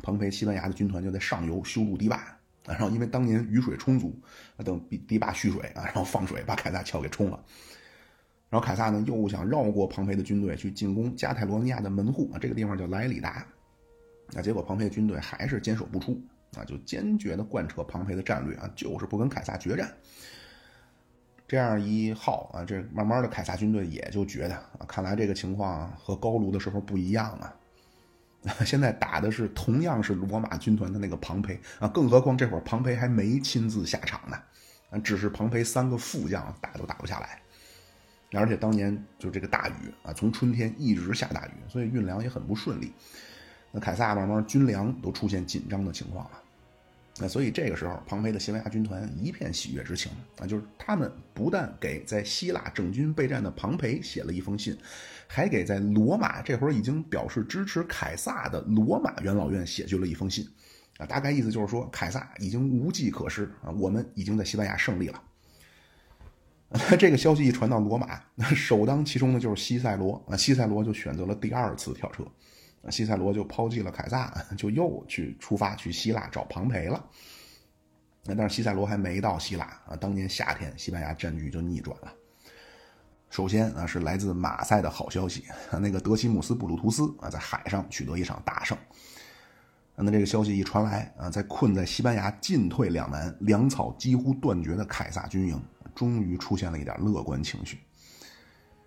庞培西班牙的军团就在上游修筑堤坝，然后因为当年雨水充足，等堤堤坝蓄水啊，然后放水把凯撒桥给冲了，然后凯撒呢又想绕过庞培的军队去进攻加泰罗尼亚的门户啊，这个地方叫莱里达，啊，结果庞培的军队还是坚守不出啊，就坚决的贯彻庞培的战略啊，就是不跟凯撒决战。这样一耗啊，这慢慢的凯撒军队也就觉得啊，看来这个情况和高卢的时候不一样啊。现在打的是同样是罗马军团的那个庞培啊，更何况这会儿庞培还没亲自下场呢，啊，只是庞培三个副将打都打不下来，而且当年就这个大雨啊，从春天一直下大雨，所以运粮也很不顺利。那凯撒慢慢军粮都出现紧张的情况了。那所以这个时候，庞培的西班牙军团一片喜悦之情啊，就是他们不但给在希腊整军备战的庞培写了一封信，还给在罗马这会儿已经表示支持凯撒的罗马元老院写去了一封信，啊，大概意思就是说，凯撒已经无计可施啊，我们已经在西班牙胜利了。这个消息一传到罗马，那首当其冲的就是西塞罗啊，西塞罗就选择了第二次跳车。西塞罗就抛弃了凯撒，就又去出发去希腊找庞培了。那但是西塞罗还没到希腊啊，当年夏天西班牙战局就逆转了。首先啊是来自马赛的好消息，那个德西姆斯·布鲁图斯啊在海上取得一场大胜。那这个消息一传来啊，在困在西班牙进退两难、粮草几乎断绝的凯撒军营，终于出现了一点乐观情绪。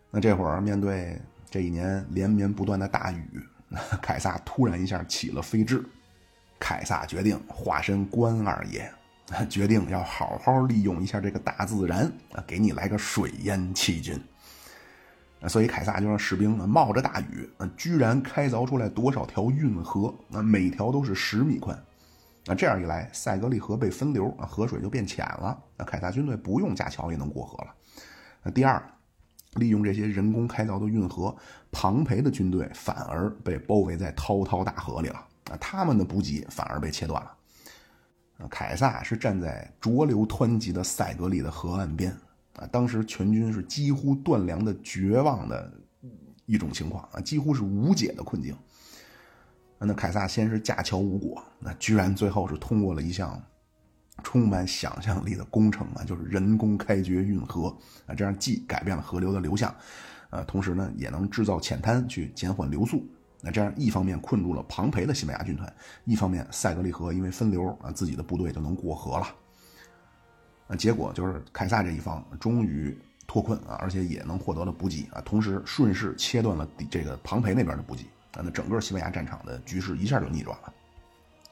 那这会儿面对这一年连绵不断的大雨。凯撒突然一下起了飞智，凯撒决定化身关二爷，决定要好好利用一下这个大自然啊，给你来个水淹七军。所以凯撒就让士兵冒着大雨，居然开凿出来多少条运河，那每条都是十米宽。那这样一来，塞格利河被分流，河水就变浅了。那凯撒军队不用架桥也能过河了。那第二。利用这些人工开凿的运河，庞培的军队反而被包围在滔滔大河里了啊！他们的补给反而被切断了。凯撒是站在浊流湍急的塞格里的河岸边啊，当时全军是几乎断粮的绝望的一种情况啊，几乎是无解的困境。那凯撒先是架桥无果，那居然最后是通过了一项充满想象力的工程啊，就是人工开掘运河啊，这样既改变了河流的流向，呃，同时呢也能制造浅滩去减缓流速。那这样一方面困住了庞培的西班牙军团，一方面塞格利河因为分流啊，自己的部队就能过河了。那结果就是凯撒这一方终于脱困啊，而且也能获得了补给啊，同时顺势切断了这个庞培那边的补给。啊，那整个西班牙战场的局势一下就逆转了，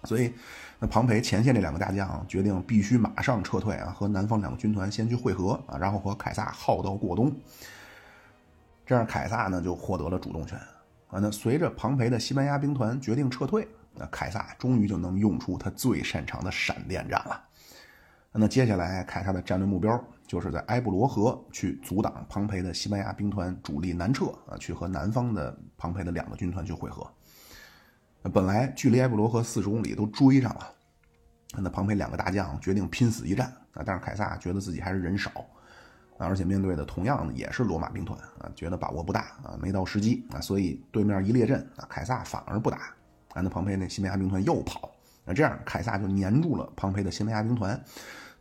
所以，那庞培前线这两个大将决定必须马上撤退啊，和南方两个军团先去会合啊，然后和凯撒耗到过冬。这样凯撒呢就获得了主动权啊。那随着庞培的西班牙兵团决定撤退，那凯撒终于就能用出他最擅长的闪电战了。那接下来凯撒的战略目标。就是在埃布罗河去阻挡庞培的西班牙兵团主力南撤啊，去和南方的庞培的两个军团去会合。本来距离埃布罗河四十公里都追上了，那庞培两个大将决定拼死一战啊，但是凯撒觉得自己还是人少啊，而且面对的同样也是罗马兵团啊，觉得把握不大啊，没到时机啊，所以对面一列阵啊，凯撒反而不打啊，那庞培那西班牙兵团又跑，那这样凯撒就黏住了庞培的西班牙兵团。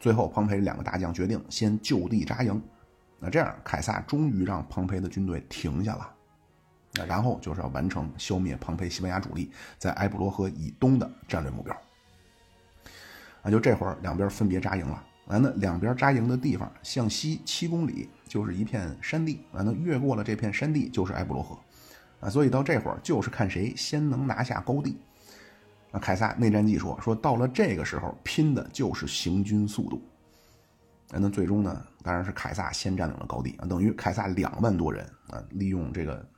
最后，庞培两个大将决定先就地扎营。那这样，凯撒终于让庞培的军队停下了。然后就是要完成消灭庞培西班牙主力在埃布罗河以东的战略目标。啊，就这会儿，两边分别扎营了。啊，那两边扎营的地方向西七公里就是一片山地。啊，那越过了这片山地就是埃布罗河。啊，所以到这会儿就是看谁先能拿下高地。那凯撒内战记说说到了这个时候，拼的就是行军速度。那最终呢，当然是凯撒先占领了高地啊，等于凯撒两万多人啊，利用这个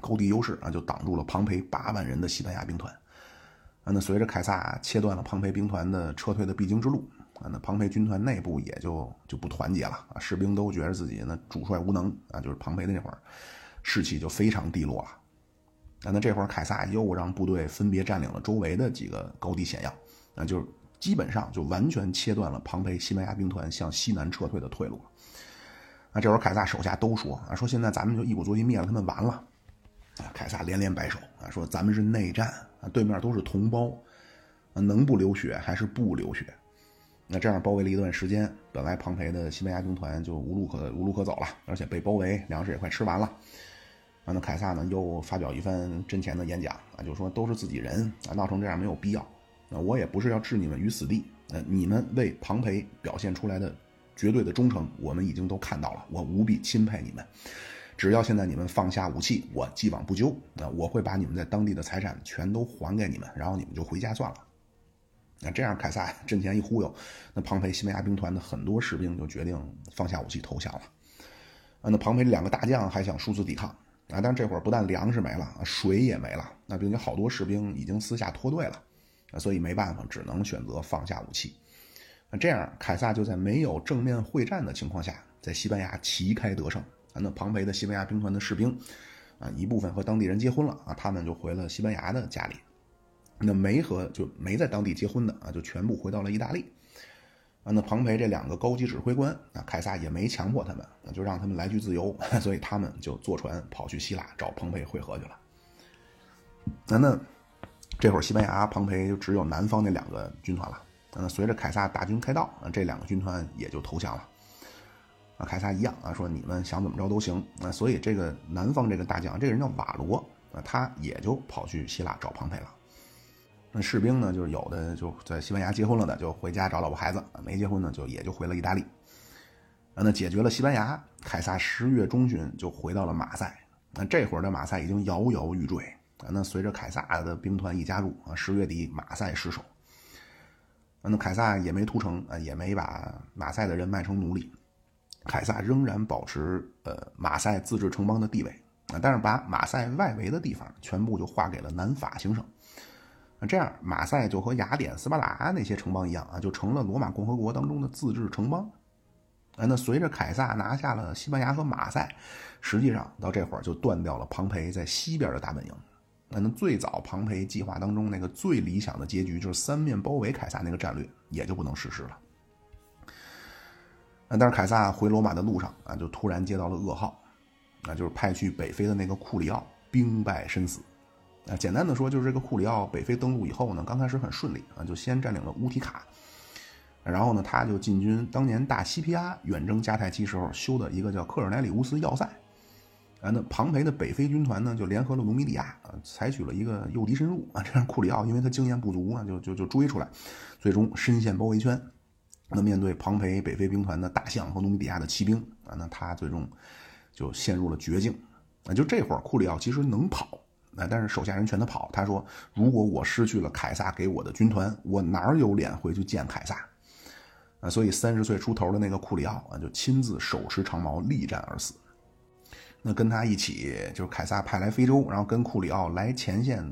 高地优势啊，就挡住了庞培八万人的西班牙兵团。啊，那随着凯撒切断了庞培兵团的撤退的必经之路啊，那庞培军团内部也就就不团结了啊，士兵都觉得自己呢主帅无能啊，就是庞培的那会儿士气就非常低落了。那那这会儿，凯撒又让部队分别占领了周围的几个高地险要，那就是基本上就完全切断了庞培西班牙兵团向西南撤退的退路。那这会儿，凯撒手下都说啊，说现在咱们就一鼓作气灭了他们，完了。凯撒连连摆手啊，说咱们是内战啊，对面都是同胞，能不流血还是不流血？那这样包围了一段时间，本来庞培的西班牙兵团就无路可无路可走了，而且被包围，粮食也快吃完了。啊那凯撒呢，又发表一番真前的演讲啊，就说都是自己人啊，闹成这样没有必要。那我也不是要置你们于死地。呃你们为庞培表现出来的绝对的忠诚，我们已经都看到了，我无比钦佩你们。只要现在你们放下武器，我既往不咎。那我会把你们在当地的财产全都还给你们，然后你们就回家算了。那这样，凯撒 阵前一忽悠，那庞培西班牙兵团的很多士兵就决定放下武器投降了。啊，那庞培两个大将还想殊死抵抗。啊！但这会儿不但粮食没了，水也没了，那并且好多士兵已经私下脱队了，所以没办法，只能选择放下武器。那这样，凯撒就在没有正面会战的情况下，在西班牙旗开得胜。啊，那庞培的西班牙兵团的士兵，啊，一部分和当地人结婚了，啊，他们就回了西班牙的家里。那没和就没在当地结婚的，啊，就全部回到了意大利。啊，那庞培这两个高级指挥官，啊，凯撒也没强迫他们，那就让他们来去自由，所以他们就坐船跑去希腊找庞培会合去了。那那这会儿西班牙庞培就只有南方那两个军团了。那随着凯撒大军开道，啊，这两个军团也就投降了。啊，凯撒一样啊，说你们想怎么着都行。啊所以这个南方这个大将，这个人叫瓦罗，啊，他也就跑去希腊找庞培了。那士兵呢，就是有的就在西班牙结婚了的，就回家找老婆孩子；没结婚呢，就也就回了意大利。啊，那解决了西班牙，凯撒十月中旬就回到了马赛。那这会儿的马赛已经摇摇欲坠。啊，那随着凯撒的兵团一加入，啊，十月底马赛失守。那凯撒也没屠城，啊，也没把马赛的人卖成奴隶。凯撒仍然保持呃马赛自治城邦的地位。啊，但是把马赛外围的地方全部就划给了南法行省。那这样，马赛就和雅典、斯巴达那些城邦一样啊，就成了罗马共和国当中的自治城邦。啊，那随着凯撒拿下了西班牙和马赛，实际上到这会儿就断掉了庞培在西边的大本营。那那最早庞培计划当中那个最理想的结局，就是三面包围凯撒那个战略，也就不能实施了。但是凯撒回罗马的路上啊，就突然接到了噩耗，那就是派去北非的那个库里奥兵败身死。啊，简单的说，就是这个库里奥北非登陆以后呢，刚开始很顺利啊，就先占领了乌提卡，然后呢，他就进军当年大西皮阿远征迦太基时候修的一个叫科尔奈里乌斯要塞。啊，那庞培的北非军团呢，就联合了努米底亚啊，采取了一个诱敌深入啊，这样库里奥因为他经验不足啊，就就就追出来，最终深陷包围圈。那面对庞培北非兵团的大象和努米底亚的骑兵啊，那他最终就陷入了绝境。啊，就这会儿库里奥其实能跑，啊，但是手下人劝他跑。他说：“如果我失去了凯撒给我的军团，我哪有脸回去见凯撒？”啊，所以三十岁出头的那个库里奥啊，就亲自手持长矛力战而死。那跟他一起就是凯撒派来非洲，然后跟库里奥来前线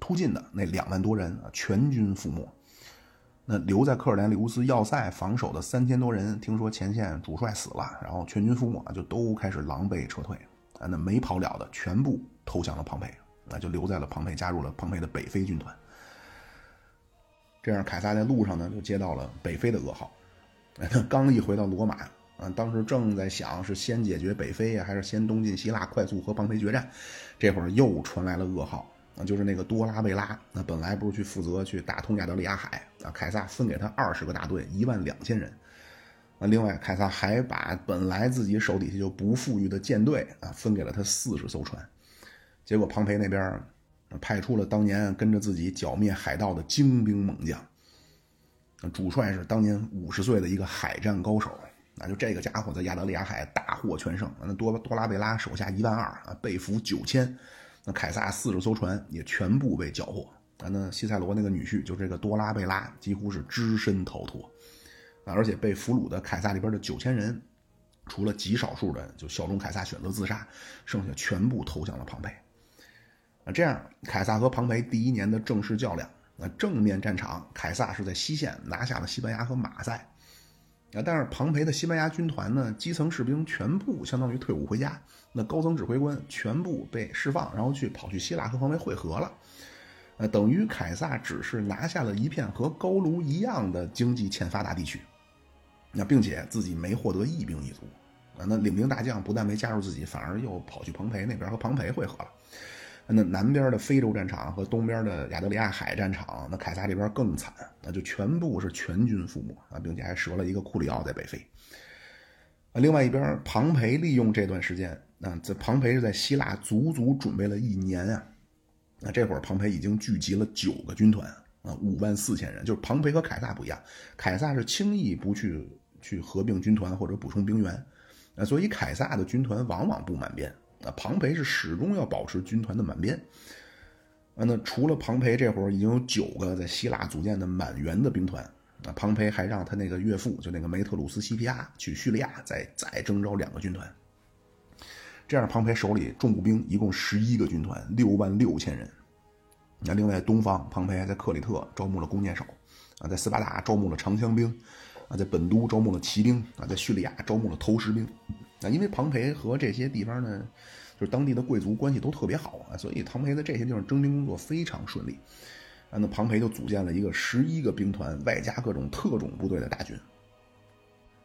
突进的那两万多人啊，全军覆没。那留在科尔连里乌斯要塞防守的三千多人，听说前线主帅死了，然后全军覆没，就都开始狼狈撤退啊。那没跑了的，全部投降了庞培，那就留在了庞培，加入了庞培的北非军团。这样，凯撒在路上呢，就接到了北非的噩耗。刚一回到罗马。啊，当时正在想是先解决北非呀，还是先东进希腊，快速和庞培决战。这会儿又传来了噩耗，啊，就是那个多拉贝拉，那本来不是去负责去打通亚得里亚海啊，凯撒分给他二十个大队，一万两千人。啊，另外凯撒还把本来自己手底下就不富裕的舰队啊，分给了他四十艘船。结果庞培那边派出了当年跟着自己剿灭海盗的精兵猛将，主帅是当年五十岁的一个海战高手。那就这个家伙在亚得里亚海大获全胜，那多多拉贝拉手下一万二啊，被俘九千，那凯撒四十艘船也全部被缴获啊。那西塞罗那个女婿就这个多拉贝拉几乎是只身逃脱啊，而且被俘虏的凯撒里边的九千人，除了极少数的就效忠凯撒选择自杀，剩下全部投降了庞培。啊，这样凯撒和庞培第一年的正式较量，啊，正面战场凯撒是在西线拿下了西班牙和马赛。啊，但是庞培的西班牙军团呢，基层士兵全部相当于退伍回家，那高层指挥官全部被释放，然后去跑去希腊和庞培会合了。呃，等于凯撒只是拿下了一片和高卢一样的经济欠发达地区，那并且自己没获得一兵一卒。啊，那领兵大将不但没加入自己，反而又跑去庞培那边和庞培会合了。那南边的非洲战场和东边的亚得里亚海战场，那凯撒这边更惨，那就全部是全军覆没啊，并且还折了一个库里奥在北非。啊，另外一边庞培利用这段时间，那这庞培是在希腊足足准备了一年啊，那这会儿庞培已经聚集了九个军团啊，五万四千人。就是庞培和凯撒不一样，凯撒是轻易不去去合并军团或者补充兵员，啊，所以凯撒的军团往往不满编。啊，庞培是始终要保持军团的满编。啊，那除了庞培，这会儿已经有九个在希腊组建的满员的兵团。啊，庞培还让他那个岳父，就那个梅特鲁斯西皮亚去叙利亚，再再征召两个军团。这样，庞培手里重步兵一共十一个军团，六万六千人。那另外，东方庞培还在克里特招募了弓箭手，啊，在斯巴达招募了长枪兵，啊，在本都招募了骑兵，啊，在叙利亚招募了投石兵。那因为庞培和这些地方呢，就是当地的贵族关系都特别好啊，所以庞培在这些地方征兵工作非常顺利。啊，那庞培就组建了一个十一个兵团，外加各种特种部队的大军。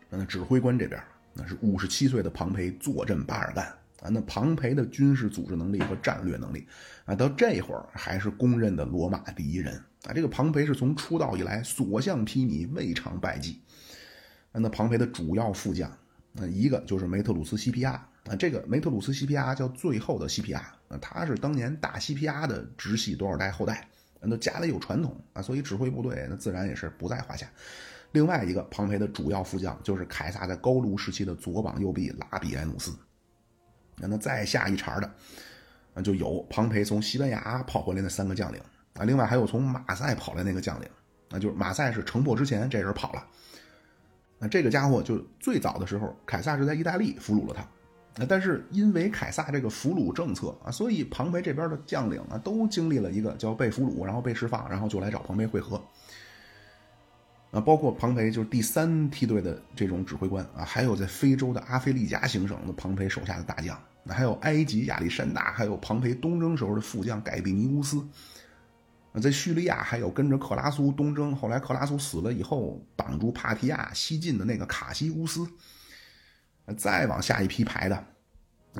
那指挥官这边，那是五十七岁的庞培坐镇巴尔干啊。那庞培的军事组织能力和战略能力啊，到这会儿还是公认的罗马第一人啊。这个庞培是从出道以来所向披靡，未尝败绩。那庞培的主要副将。那一个就是梅特鲁斯西皮亚啊，这个梅特鲁斯西皮亚叫最后的西皮亚啊，他是当年大西皮亚的直系多少代后代，那家里有传统啊，所以指挥部队那自然也是不在话下。另外一个庞培的主要副将就是凯撒在高卢时期的左膀右臂拉比埃努斯，那那再下一茬的啊，就有庞培从西班牙跑回来那三个将领啊，另外还有从马赛跑来那个将领，那就是马赛是城破之前这人跑了。这个家伙就最早的时候，凯撒是在意大利俘虏了他，那但是因为凯撒这个俘虏政策啊，所以庞培这边的将领啊都经历了一个叫被俘虏，然后被释放，然后就来找庞培会合。啊，包括庞培就是第三梯队的这种指挥官啊，还有在非洲的阿非利加行省的庞培手下的大将，还有埃及亚历山大，还有庞培东征时候的副将盖比尼乌斯。在叙利亚还有跟着克拉苏东征，后来克拉苏死了以后，挡住帕提亚西进的那个卡西乌斯。再往下一批排的，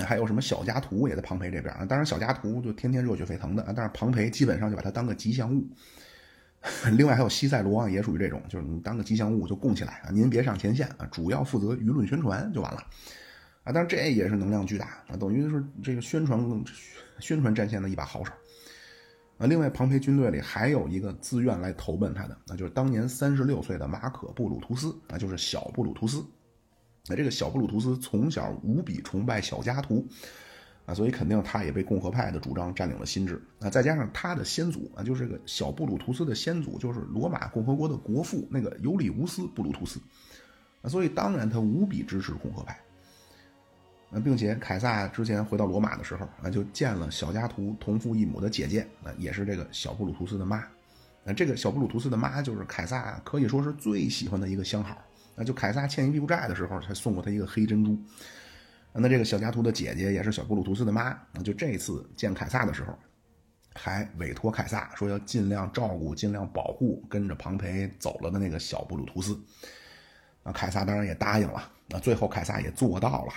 还有什么小加图也在庞培这边。当然，小加图就天天热血沸腾的，但是庞培基本上就把它当个吉祥物。另外还有西塞罗啊也属于这种，就是你当个吉祥物就供起来啊，您别上前线啊，主要负责舆论宣传就完了啊。但是这也是能量巨大啊，等于是这个宣传宣传战线的一把好手。另外，庞培军队里还有一个自愿来投奔他的，那就是当年三十六岁的马可·布鲁图斯，那就是小布鲁图斯。那这个小布鲁图斯从小无比崇拜小加图，啊，所以肯定他也被共和派的主张占领了心智。啊，再加上他的先祖啊，就是这个小布鲁图斯的先祖，就是罗马共和国的国父那个尤里乌斯·布鲁图斯，啊，所以当然他无比支持共和派。呃，并且凯撒之前回到罗马的时候，啊，就见了小加图同父异母的姐姐，啊，也是这个小布鲁图斯的妈。那这个小布鲁图斯的妈就是凯撒可以说是最喜欢的一个相好。那就凯撒欠一屁股债的时候，才送过他一个黑珍珠。那这个小加图的姐姐也是小布鲁图斯的妈。那就这次见凯撒的时候，还委托凯撒说要尽量照顾、尽量保护跟着庞培走了的那个小布鲁图斯。那凯撒当然也答应了。那最后凯撒也做到了。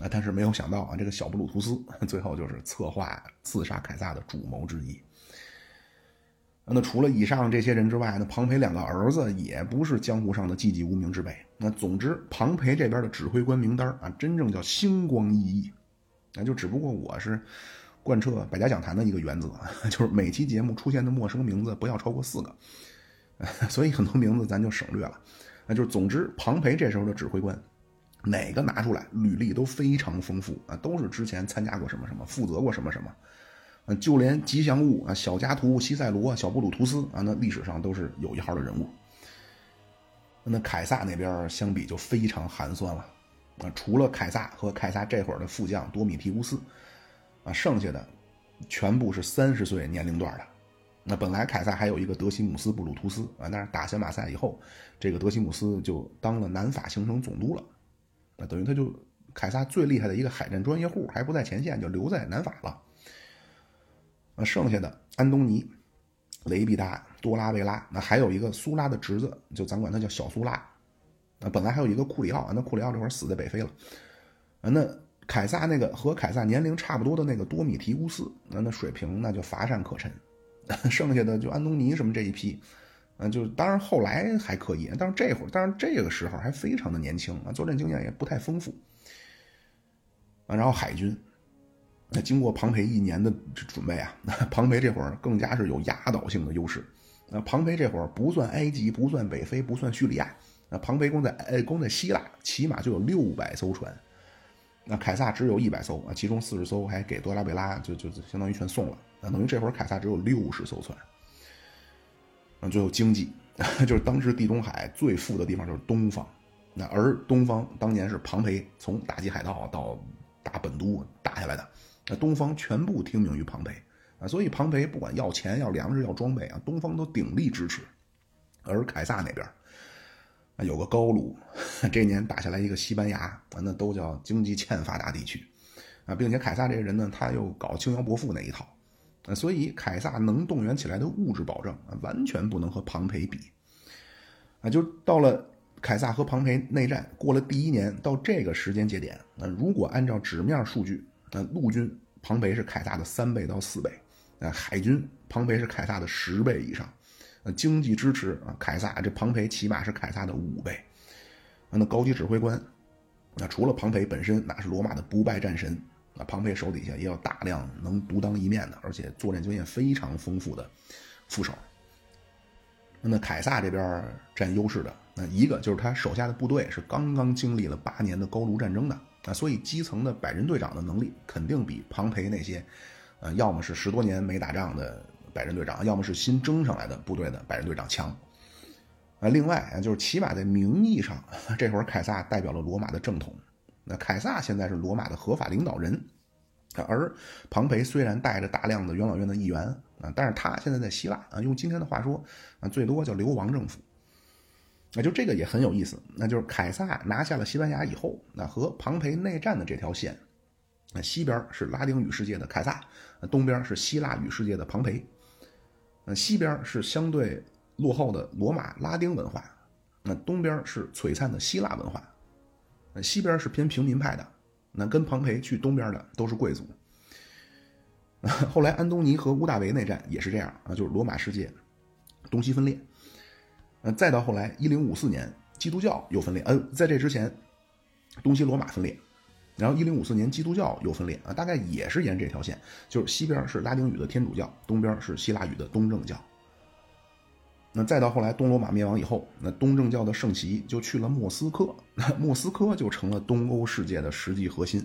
啊！但是没有想到啊，这个小布鲁图斯最后就是策划刺杀凯撒的主谋之一。那除了以上这些人之外，那庞培两个儿子也不是江湖上的寂寂无名之辈。那总之，庞培这边的指挥官名单啊，真正叫星光熠熠。那就只不过我是贯彻百家讲坛的一个原则，就是每期节目出现的陌生名字不要超过四个，所以很多名字咱就省略了。那就是总之，庞培这时候的指挥官。哪个拿出来，履历都非常丰富啊，都是之前参加过什么什么，负责过什么什么，啊，就连吉祥物啊，小加图、西塞罗、小布鲁图斯啊，那历史上都是有一号的人物。那凯撒那边相比就非常寒酸了，啊，除了凯撒和凯撒这会儿的副将多米提乌斯，啊，剩下的全部是三十岁年龄段的。那本来凯撒还有一个德西姆斯布鲁图斯啊，但是打小马赛以后，这个德西姆斯就当了南法行省总督了。那等于他就凯撒最厉害的一个海战专业户还不在前线，就留在南法了。那剩下的安东尼、雷比达、多拉维拉，那还有一个苏拉的侄子，就咱管他叫小苏拉。那本来还有一个库里奥，那库里奥这会儿死在北非了。啊，那凯撒那个和凯撒年龄差不多的那个多米提乌斯，那那水平那就乏善可陈。剩下的就安东尼什么这一批。嗯，就是当然后来还可以，但是这会儿，当然这个时候还非常的年轻啊，作战经验也不太丰富啊。然后海军，那经过庞培一年的准备啊，庞培这会儿更加是有压倒性的优势。那庞培这会儿不算埃及，不算北非，不算叙利亚，那庞培光在呃光在希腊起码就有六百艘船，那凯撒只有一百艘啊，其中四十艘还给多拉贝拉，就就相当于全送了，那等于这会儿凯撒只有六十艘船。嗯，最后经济，就是当时地中海最富的地方就是东方，那而东方当年是庞培从打击海盗到打本都打下来的，那东方全部听命于庞培啊，所以庞培不管要钱要粮食要装备啊，东方都鼎力支持。而凯撒那边有个高卢，这年打下来一个西班牙啊，那都叫经济欠发达地区啊，并且凯撒这个人呢，他又搞轻徭薄赋那一套。所以凯撒能动员起来的物质保证啊，完全不能和庞培比。啊，就到了凯撒和庞培内战过了第一年，到这个时间节点，那如果按照纸面数据，那陆军庞培是凯撒的三倍到四倍，啊，海军庞培是凯撒的十倍以上，呃，经济支持啊，凯撒这庞培起码是凯撒的五倍。啊，那高级指挥官，那除了庞培本身，那是罗马的不败战神。啊，庞培手底下也有大量能独当一面的，而且作战经验非常丰富的副手。那么凯撒这边占优势的，那一个就是他手下的部队是刚刚经历了八年的高卢战争的啊，所以基层的百人队长的能力肯定比庞培那些，呃，要么是十多年没打仗的百人队长，要么是新征上来的部队的百人队长强。啊，另外啊，就是起码在名义上，这会儿凯撒代表了罗马的正统。那凯撒现在是罗马的合法领导人，而庞培虽然带着大量的元老院的议员啊，但是他现在在希腊啊，用今天的话说啊，最多叫流亡政府。那就这个也很有意思，那就是凯撒拿下了西班牙以后，那和庞培内战的这条线，那西边是拉丁语世界的凯撒，东边是希腊语世界的庞培。那西边是相对落后的罗马拉丁文化，那东边是璀璨的希腊文化。那西边是偏平民派的，那跟庞培去东边的都是贵族。后来安东尼和屋大维内战也是这样啊，就是罗马世界东西分裂。呃，再到后来一零五四年，基督教又分裂。呃，在这之前，东西罗马分裂，然后一零五四年基督教又分裂啊，大概也是沿这条线，就是西边是拉丁语的天主教，东边是希腊语的东正教。那再到后来东罗马灭亡以后，那东正教的圣席就去了莫斯科，莫斯科就成了东欧世界的实际核心。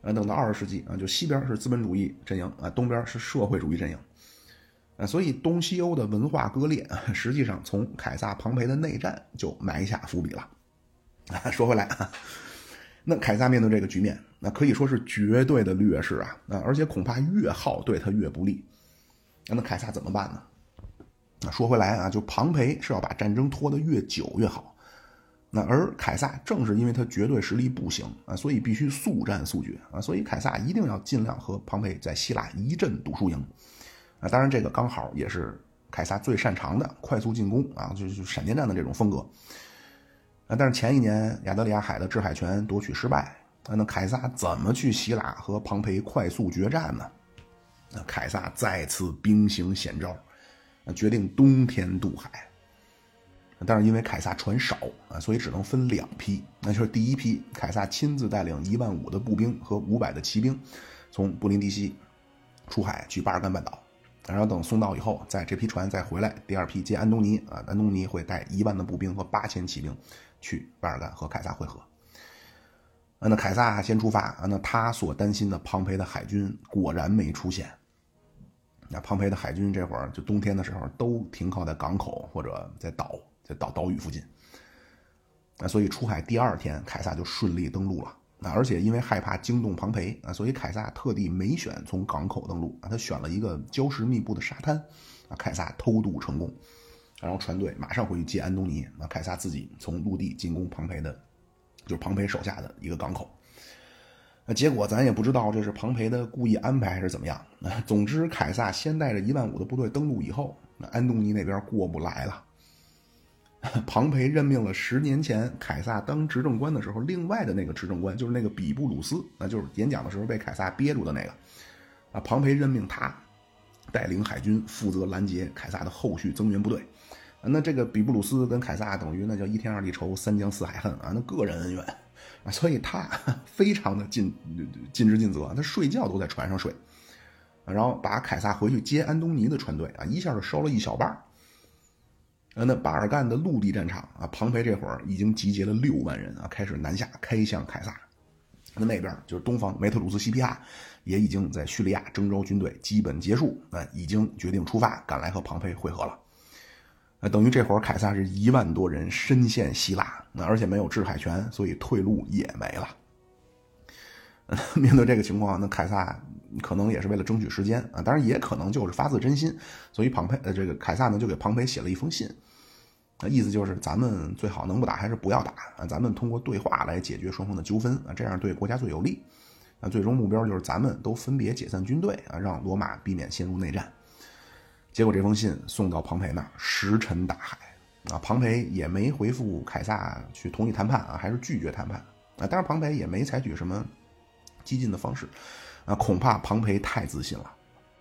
呃，等到二十世纪啊，就西边是资本主义阵营啊，东边是社会主义阵营。啊，所以东西欧的文化割裂，实际上从凯撒庞培的内战就埋下伏笔了。啊，说回来啊，那凯撒面对这个局面，那可以说是绝对的劣势啊，啊，而且恐怕越耗对他越不利。那凯撒怎么办呢？那说回来啊，就庞培是要把战争拖得越久越好。那而凯撒正是因为他绝对实力不行啊，所以必须速战速决啊，所以凯撒一定要尽量和庞培在希腊一阵赌输赢。啊，当然，这个刚好也是凯撒最擅长的快速进攻啊，就是闪电战的这种风格。啊，但是前一年亚得里亚海的制海权夺取失败，啊那凯撒怎么去希腊和庞培快速决战呢？那凯撒再次兵行险招，决定冬天渡海。但是因为凯撒船少啊，所以只能分两批。那就是第一批，凯撒亲自带领一万五的步兵和五百的骑兵，从布林迪西出海去巴尔干半岛。然后等送到以后，在这批船再回来，第二批接安东尼啊，安东尼会带一万的步兵和八千骑兵去巴尔干和凯撒会合。那凯撒先出发啊，那他所担心的庞培的海军果然没出现。庞培的海军这会儿就冬天的时候都停靠在港口或者在岛在岛岛屿附近。那所以出海第二天，凯撒就顺利登陆了。啊，而且因为害怕惊动庞培啊，所以凯撒特地没选从港口登陆啊，他选了一个礁石密布的沙滩啊。凯撒偷渡成功，然后船队马上回去接安东尼那。凯撒自己从陆地进攻庞培的，就是庞培手下的一个港口。那结果咱也不知道这是庞培的故意安排还是怎么样啊。总之，凯撒先带着一万五的部队登陆以后，那安东尼那边过不来了。庞培任命了十年前凯撒当执政官的时候，另外的那个执政官就是那个比布鲁斯，那就是演讲的时候被凯撒憋住的那个。啊，庞培任命他带领海军负责拦截凯撒的后续增援部队。那这个比布鲁斯跟凯撒等于那叫一天二地仇，三江四海恨啊，那个人恩怨所以他 非常的尽尽职尽责，他睡觉都在船上睡，然后把凯撒回去接安东尼的船队啊，一下就烧了一小半儿。那巴尔干的陆地战场啊，庞培这会儿已经集结了六万人啊，开始南下开向凯撒。那那边就是东方梅特鲁斯西皮亚，也已经在叙利亚征召军队基本结束，啊，已经决定出发赶来和庞培会合了。那等于这会儿凯撒是一万多人深陷希腊，那而且没有制海权，所以退路也没了。面对这个情况，那凯撒可能也是为了争取时间啊，当然也可能就是发自真心，所以庞培呃这个凯撒呢就给庞培写了一封信。那意思就是，咱们最好能不打还是不要打啊？咱们通过对话来解决双方的纠纷啊，这样对国家最有利。那最终目标就是咱们都分别解散军队啊，让罗马避免陷入内战。结果这封信送到庞培那儿，石沉大海啊。庞培也没回复凯撒去同意谈判啊，还是拒绝谈判啊。但是庞培也没采取什么激进的方式啊，恐怕庞培太自信了。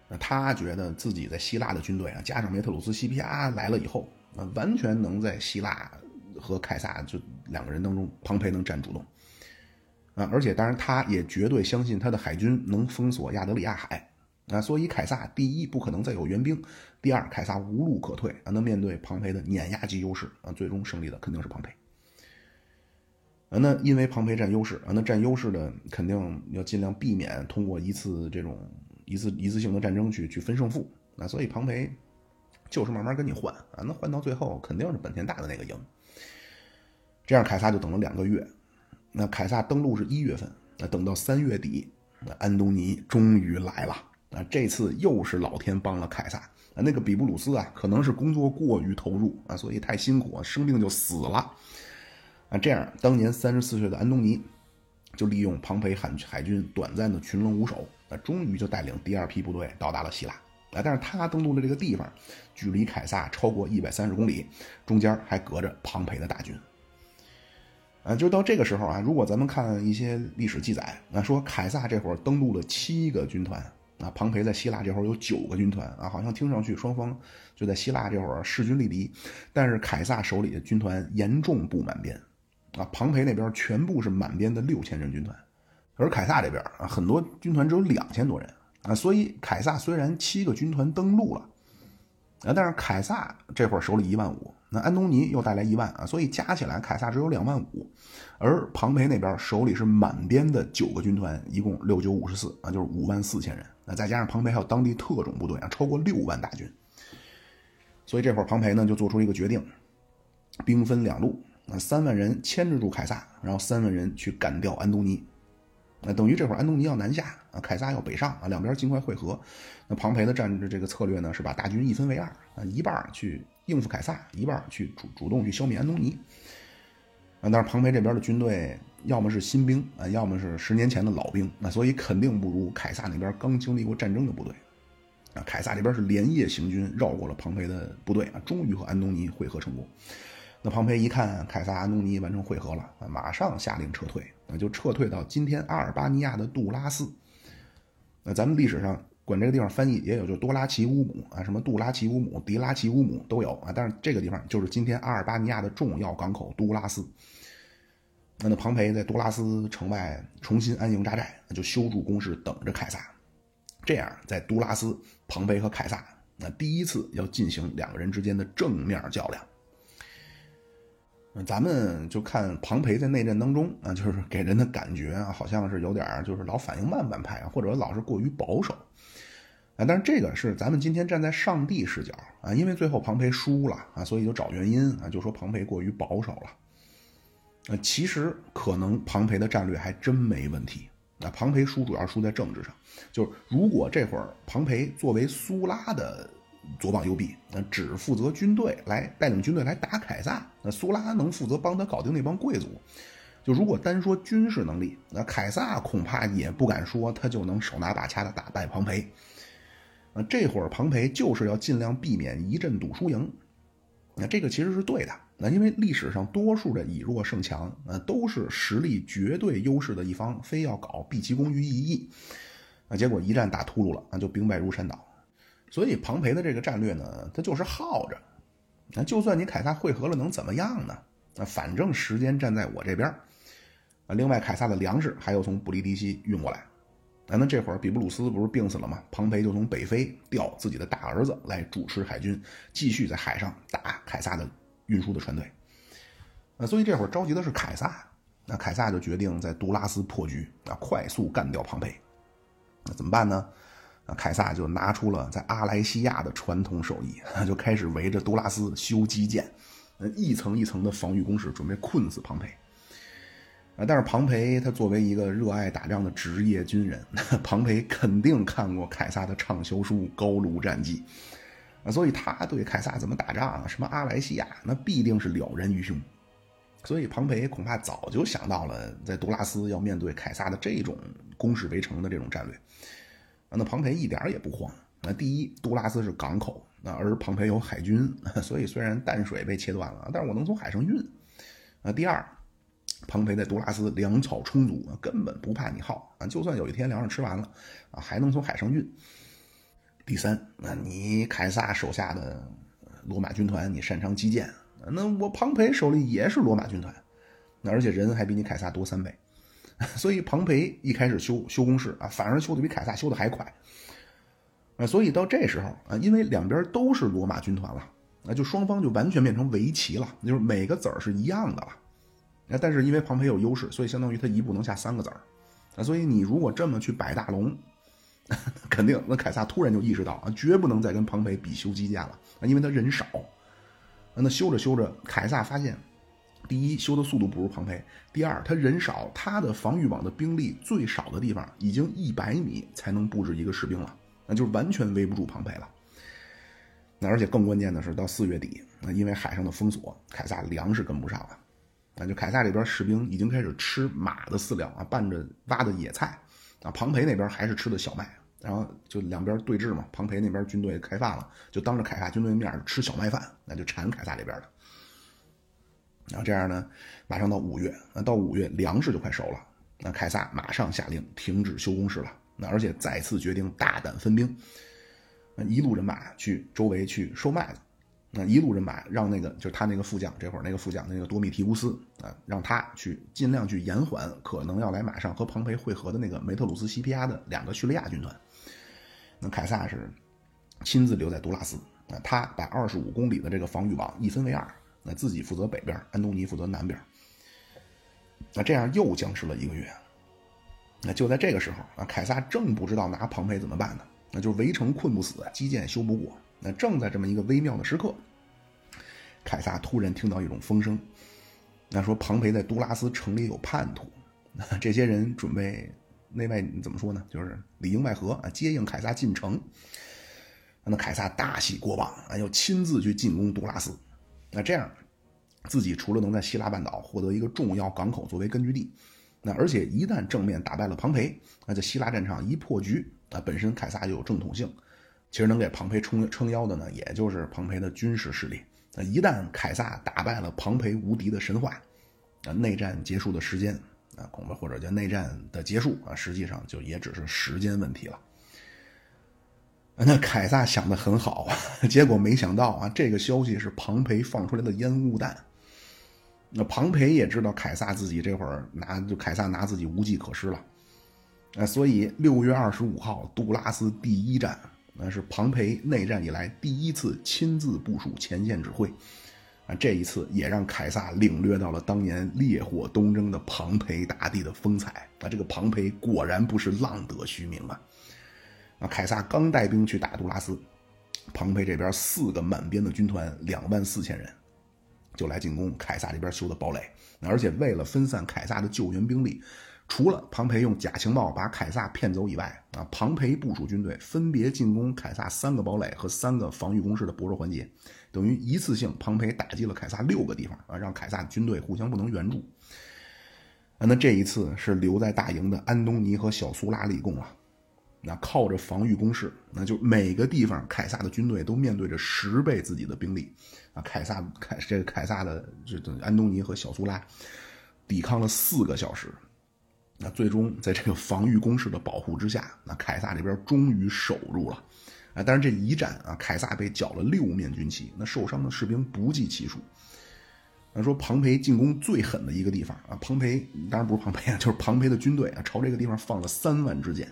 那他觉得自己在希腊的军队啊，加上梅特鲁斯西皮亚来了以后。啊，完全能在希腊和凯撒就两个人当中，庞培能占主动啊！而且，当然，他也绝对相信他的海军能封锁亚得里亚海啊！所以，凯撒第一不可能再有援兵，第二，凯撒无路可退啊！那面对庞培的碾压级优势啊，最终胜利的肯定是庞培啊！那因为庞培占优势啊，那占优势的肯定要尽量避免通过一次这种一次一次性的战争去去分胜负啊！所以，庞培。就是慢慢跟你换啊，那换到最后肯定是本田大的那个赢。这样凯撒就等了两个月，那凯撒登陆是一月份，那等到三月底，那安东尼终于来了啊！这次又是老天帮了凯撒啊！那个比布鲁斯啊，可能是工作过于投入啊，所以太辛苦，生病就死了啊！这样，当年三十四岁的安东尼就利用庞培海海军短暂的群龙无首，那终于就带领第二批部队到达了希腊。啊，但是他登陆的这个地方距离凯撒超过一百三十公里，中间还隔着庞培的大军。啊，就到这个时候啊，如果咱们看一些历史记载，那说凯撒这会儿登陆了七个军团，啊，庞培在希腊这会儿有九个军团，啊，好像听上去双方就在希腊这会儿势均力敌，但是凯撒手里的军团严重不满编，啊，庞培那边全部是满编的六千人军团，而凯撒这边啊，很多军团只有两千多人，啊，所以凯撒虽然七个军团登陆了，啊，但是凯撒这会儿手里一万五。那安东尼又带来一万啊，所以加起来凯撒只有两万五，而庞培那边手里是满编的九个军团，一共六九五十四啊，就是五万四千人。那再加上庞培还有当地特种部队啊，超过六万大军。所以这会儿庞培呢就做出一个决定，兵分两路，那三万人牵制住凯撒，然后三万人去干掉安东尼。那等于这会儿安东尼要南下啊，凯撒要北上啊，两边尽快会合。那庞培的战略这个策略呢是把大军一分为二啊，一半去。应付凯撒一半去主主动去消灭安东尼，啊，但是庞培这边的军队要么是新兵啊，要么是十年前的老兵，那所以肯定不如凯撒那边刚经历过战争的部队，啊，凯撒这边是连夜行军绕过了庞培的部队啊，终于和安东尼会合成功。那庞培一看凯撒安东尼完成会合了啊，马上下令撤退，那就撤退到今天阿尔巴尼亚的杜拉斯。那咱们历史上。管这个地方翻译也有，就多拉奇乌姆啊，什么杜拉奇乌姆、迪拉奇乌姆都有啊。但是这个地方就是今天阿尔巴尼亚的重要港口杜拉斯。那那庞培在多拉斯城外重新安营扎寨，就修筑工事等着凯撒。这样，在都拉斯，庞培和凯撒那第一次要进行两个人之间的正面较量。咱们就看庞培在内战当中啊，就是给人的感觉啊，好像是有点就是老反应慢半拍，或者老是过于保守。啊，但是这个是咱们今天站在上帝视角啊，因为最后庞培输了啊，所以就找原因啊，就说庞培过于保守了。那，其实可能庞培的战略还真没问题。那庞培输主要输在政治上，就是如果这会儿庞培作为苏拉的左膀右臂，那只负责军队来带领军队来打凯撒，那苏拉能负责帮他搞定那帮贵族。就如果单说军事能力，那凯撒恐怕也不敢说他就能手拿把掐的打败庞培。那这会儿庞培就是要尽量避免一阵赌输赢，那这个其实是对的。那因为历史上多数的以弱胜强，呃，都是实力绝对优势的一方，非要搞毕其功于一役，啊，结果一战打秃噜了，那就兵败如山倒。所以庞培的这个战略呢，他就是耗着。那就算你凯撒会合了，能怎么样呢？啊，反正时间站在我这边啊，另外凯撒的粮食还要从布里迪西运过来。啊，那这会儿比布鲁斯不是病死了吗？庞培就从北非调自己的大儿子来主持海军，继续在海上打凯撒的运输的船队。啊，所以这会儿着急的是凯撒。那凯撒就决定在杜拉斯破局，啊，快速干掉庞培。那怎么办呢？啊，凯撒就拿出了在阿莱西亚的传统手艺，就开始围着杜拉斯修基建，一层一层的防御工事，准备困死庞培。啊！但是庞培他作为一个热爱打仗的职业军人，庞培肯定看过凯撒的畅销书《高卢战记》，所以他对凯撒怎么打仗啊，什么阿莱西亚，那必定是了然于胸。所以庞培恐怕早就想到了在杜拉斯要面对凯撒的这种攻势围城的这种战略。那庞培一点也不慌。那第一，杜拉斯是港口，那而庞培有海军，所以虽然淡水被切断了，但是我能从海上运。啊，第二。庞培在杜拉斯粮草充足，根本不怕你耗啊。就算有一天粮食吃完了啊，还能从海上运。第三，那你凯撒手下的罗马军团，你擅长击剑，那我庞培手里也是罗马军团，那而且人还比你凯撒多三倍，所以庞培一开始修修工事啊，反而修的比凯撒修的还快啊。所以到这时候啊，因为两边都是罗马军团了，那就双方就完全变成围棋了，就是每个子儿是一样的了。那但是因为庞培有优势，所以相当于他一步能下三个子儿，啊，所以你如果这么去摆大龙，肯定那凯撒突然就意识到啊，绝不能再跟庞培比修基建了啊，因为他人少，那修着修着，凯撒发现，第一修的速度不如庞培，第二他人少，他的防御网的兵力最少的地方已经一百米才能布置一个士兵了，那就是完全围不住庞培了。那而且更关键的是，到四月底，那因为海上的封锁，凯撒粮食跟不上了。那就凯撒这边士兵已经开始吃马的饲料啊，拌着挖的野菜，啊，庞培那边还是吃的小麦，然后就两边对峙嘛。庞培那边军队开饭了，就当着凯撒军队面吃小麦饭，那就馋凯撒这边的。然后这样呢，马上到五月，那到五月粮食就快熟了，那凯撒马上下令停止修工事了，那而且再次决定大胆分兵，那一路人马去周围去收麦子。那一路人马让那个就是他那个副将，这会儿那个副将那个多米提乌斯啊，让他去尽量去延缓可能要来马上和庞培会合的那个梅特鲁斯西皮亚的两个叙利亚军团。那凯撒是亲自留在杜拉斯啊，他把二十五公里的这个防御网一分为二，那自己负责北边，安东尼负责南边。那这样又僵持了一个月。那就在这个时候啊，凯撒正不知道拿庞培怎么办呢，那就是围城困不死，基建修不过。那正在这么一个微妙的时刻，凯撒突然听到一种风声，那说庞培在杜拉斯城里有叛徒，那这些人准备内外怎么说呢？就是里应外合啊，接应凯撒进城。那凯撒大喜过望啊，要亲自去进攻杜拉斯。那这样，自己除了能在希腊半岛获得一个重要港口作为根据地，那而且一旦正面打败了庞培，那在希腊战场一破局，啊，本身凯撒就有正统性。其实能给庞培撑撑腰的呢，也就是庞培的军事实力。那一旦凯撒打败了庞培无敌的神话，那内战结束的时间啊，恐怕或者叫内战的结束啊，实际上就也只是时间问题了。那凯撒想的很好啊，结果没想到啊，这个消息是庞培放出来的烟雾弹。那庞培也知道凯撒自己这会儿拿就凯撒拿自己无计可施了，啊，所以六月二十五号杜拉斯第一战。那是庞培内战以来第一次亲自部署前线指挥，啊，这一次也让凯撒领略到了当年烈火东征的庞培大帝的风采。啊，这个庞培果然不是浪得虚名啊！啊，凯撒刚带兵去打杜拉斯，庞培这边四个满编的军团两万四千人，就来进攻凯撒这边修的堡垒。而且为了分散凯撒的救援兵力。除了庞培用假情报把凯撒骗走以外，啊，庞培部署军队分别进攻凯撒三个堡垒和三个防御工事的薄弱环节，等于一次性庞培打击了凯撒六个地方啊，让凯撒军队互相不能援助。啊，那这一次是留在大营的安东尼和小苏拉立功了。那靠着防御工事，那就每个地方凯撒的军队都面对着十倍自己的兵力啊，凯撒凯这个凯撒的这安东尼和小苏拉抵抗了四个小时。那最终在这个防御工事的保护之下，那凯撒这边终于守住了，啊！但是这一战啊，凯撒被缴了六面军旗，那受伤的士兵不计其数。那说庞培进攻最狠的一个地方啊，庞培当然不是庞培啊，就是庞培的军队啊，朝这个地方放了三万支箭。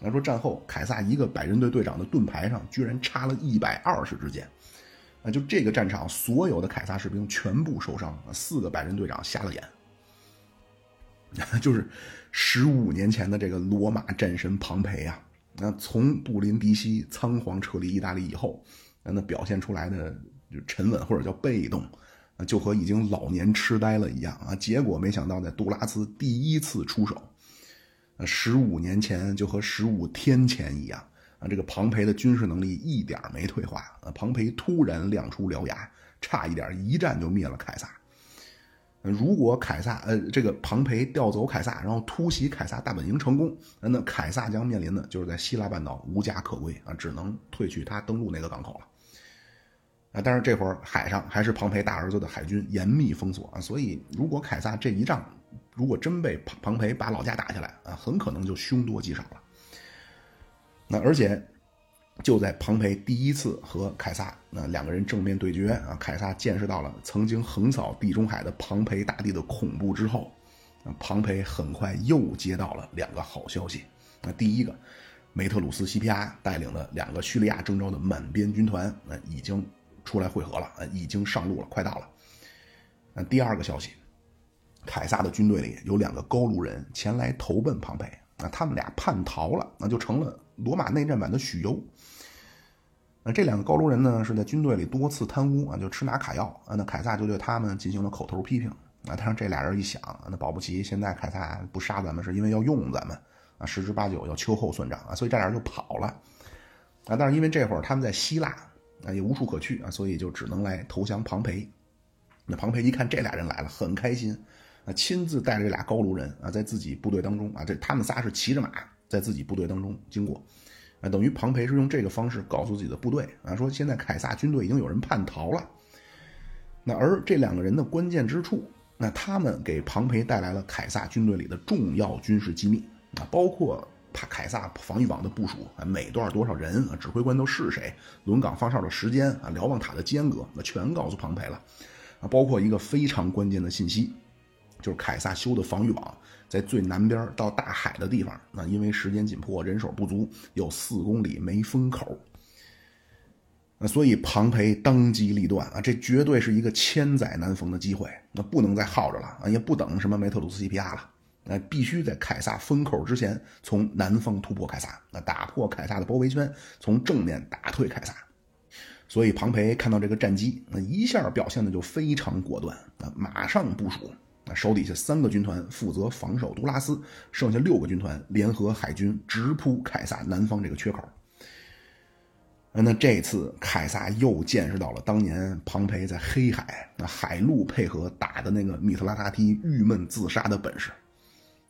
那说战后凯撒一个百人队队长的盾牌上居然插了一百二十支箭，啊！就这个战场所有的凯撒士兵全部受伤，四个百人队长瞎了眼。就是十五年前的这个罗马战神庞培啊，那从布林迪西仓皇撤离意大利以后，那表现出来的就沉稳或者叫被动，就和已经老年痴呆了一样啊。结果没想到在杜拉斯第一次出手，十五年前就和十五天前一样啊，这个庞培的军事能力一点没退化啊。庞培突然亮出獠牙，差一点一战就灭了凯撒。如果凯撒呃这个庞培调走凯撒，然后突袭凯撒大本营成功，那凯撒将面临的就是在希腊半岛无家可归啊，只能退去他登陆那个港口了。啊，但是这会儿海上还是庞培大儿子的海军严密封锁啊，所以如果凯撒这一仗如果真被庞庞培把老家打下来啊，很可能就凶多吉少了。那而且。就在庞培第一次和凯撒那两个人正面对决啊，凯撒见识到了曾经横扫地中海的庞培大帝的恐怖之后，庞培很快又接到了两个好消息。那第一个，梅特鲁斯西皮亚带领的两个叙利亚征召的满编军团，那已经出来会合了，啊，已经上路了，快到了。那第二个消息，凯撒的军队里有两个高卢人前来投奔庞培，那他们俩叛逃了，那就成了罗马内战版的许攸。那这两个高卢人呢，是在军队里多次贪污啊，就吃拿卡要啊。那凯撒就对他们进行了口头批评啊。但是这俩人一想，那保不齐现在凯撒不杀咱们，是因为要用咱们啊，十之八九要秋后算账啊。所以这俩人就跑了啊。但是因为这会儿他们在希腊啊，也无处可去啊，所以就只能来投降庞培。那庞培一看这俩人来了，很开心啊，亲自带着这俩高卢人啊，在自己部队当中啊，这他们仨是骑着马在自己部队当中经过。啊，等于庞培是用这个方式告诉自己的部队啊，说现在凯撒军队已经有人叛逃了。那而这两个人的关键之处，那他们给庞培带来了凯撒军队里的重要军事机密啊，包括他凯撒防御网的部署啊，每段多少人啊，指挥官都是谁，轮岗放哨的时间啊，瞭望塔的间隔，那全告诉庞培了啊，包括一个非常关键的信息，就是凯撒修的防御网。在最南边到大海的地方，那因为时间紧迫，人手不足，有四公里没封口。那所以庞培当机立断啊，这绝对是一个千载难逢的机会，那不能再耗着了啊，也不等什么梅特鲁斯西皮亚了，那必须在凯撒封口之前，从南方突破凯撒，那打破凯撒的包围圈，从正面打退凯撒。所以庞培看到这个战机，那一下表现的就非常果断，那马上部署。手底下三个军团负责防守杜拉斯，剩下六个军团联合海军直扑凯撒南方这个缺口。那这次凯撒又见识到了当年庞培在黑海那海陆配合打的那个米特拉达梯郁闷自杀的本事。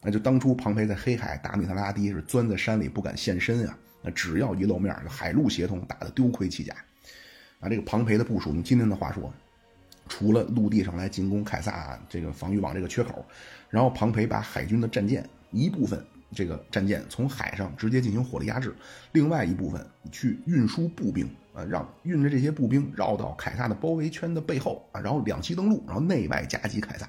那就当初庞培在黑海打米特拉达梯是钻在山里不敢现身啊，那只要一露面，海陆协同打得丢盔弃甲。啊，这个庞培的部署，用今天的话说。除了陆地上来进攻凯撒这个防御网这个缺口，然后庞培把海军的战舰一部分这个战舰从海上直接进行火力压制，另外一部分去运输步兵啊，让运着这些步兵绕到凯撒的包围圈的背后啊，然后两栖登陆，然后内外夹击凯撒。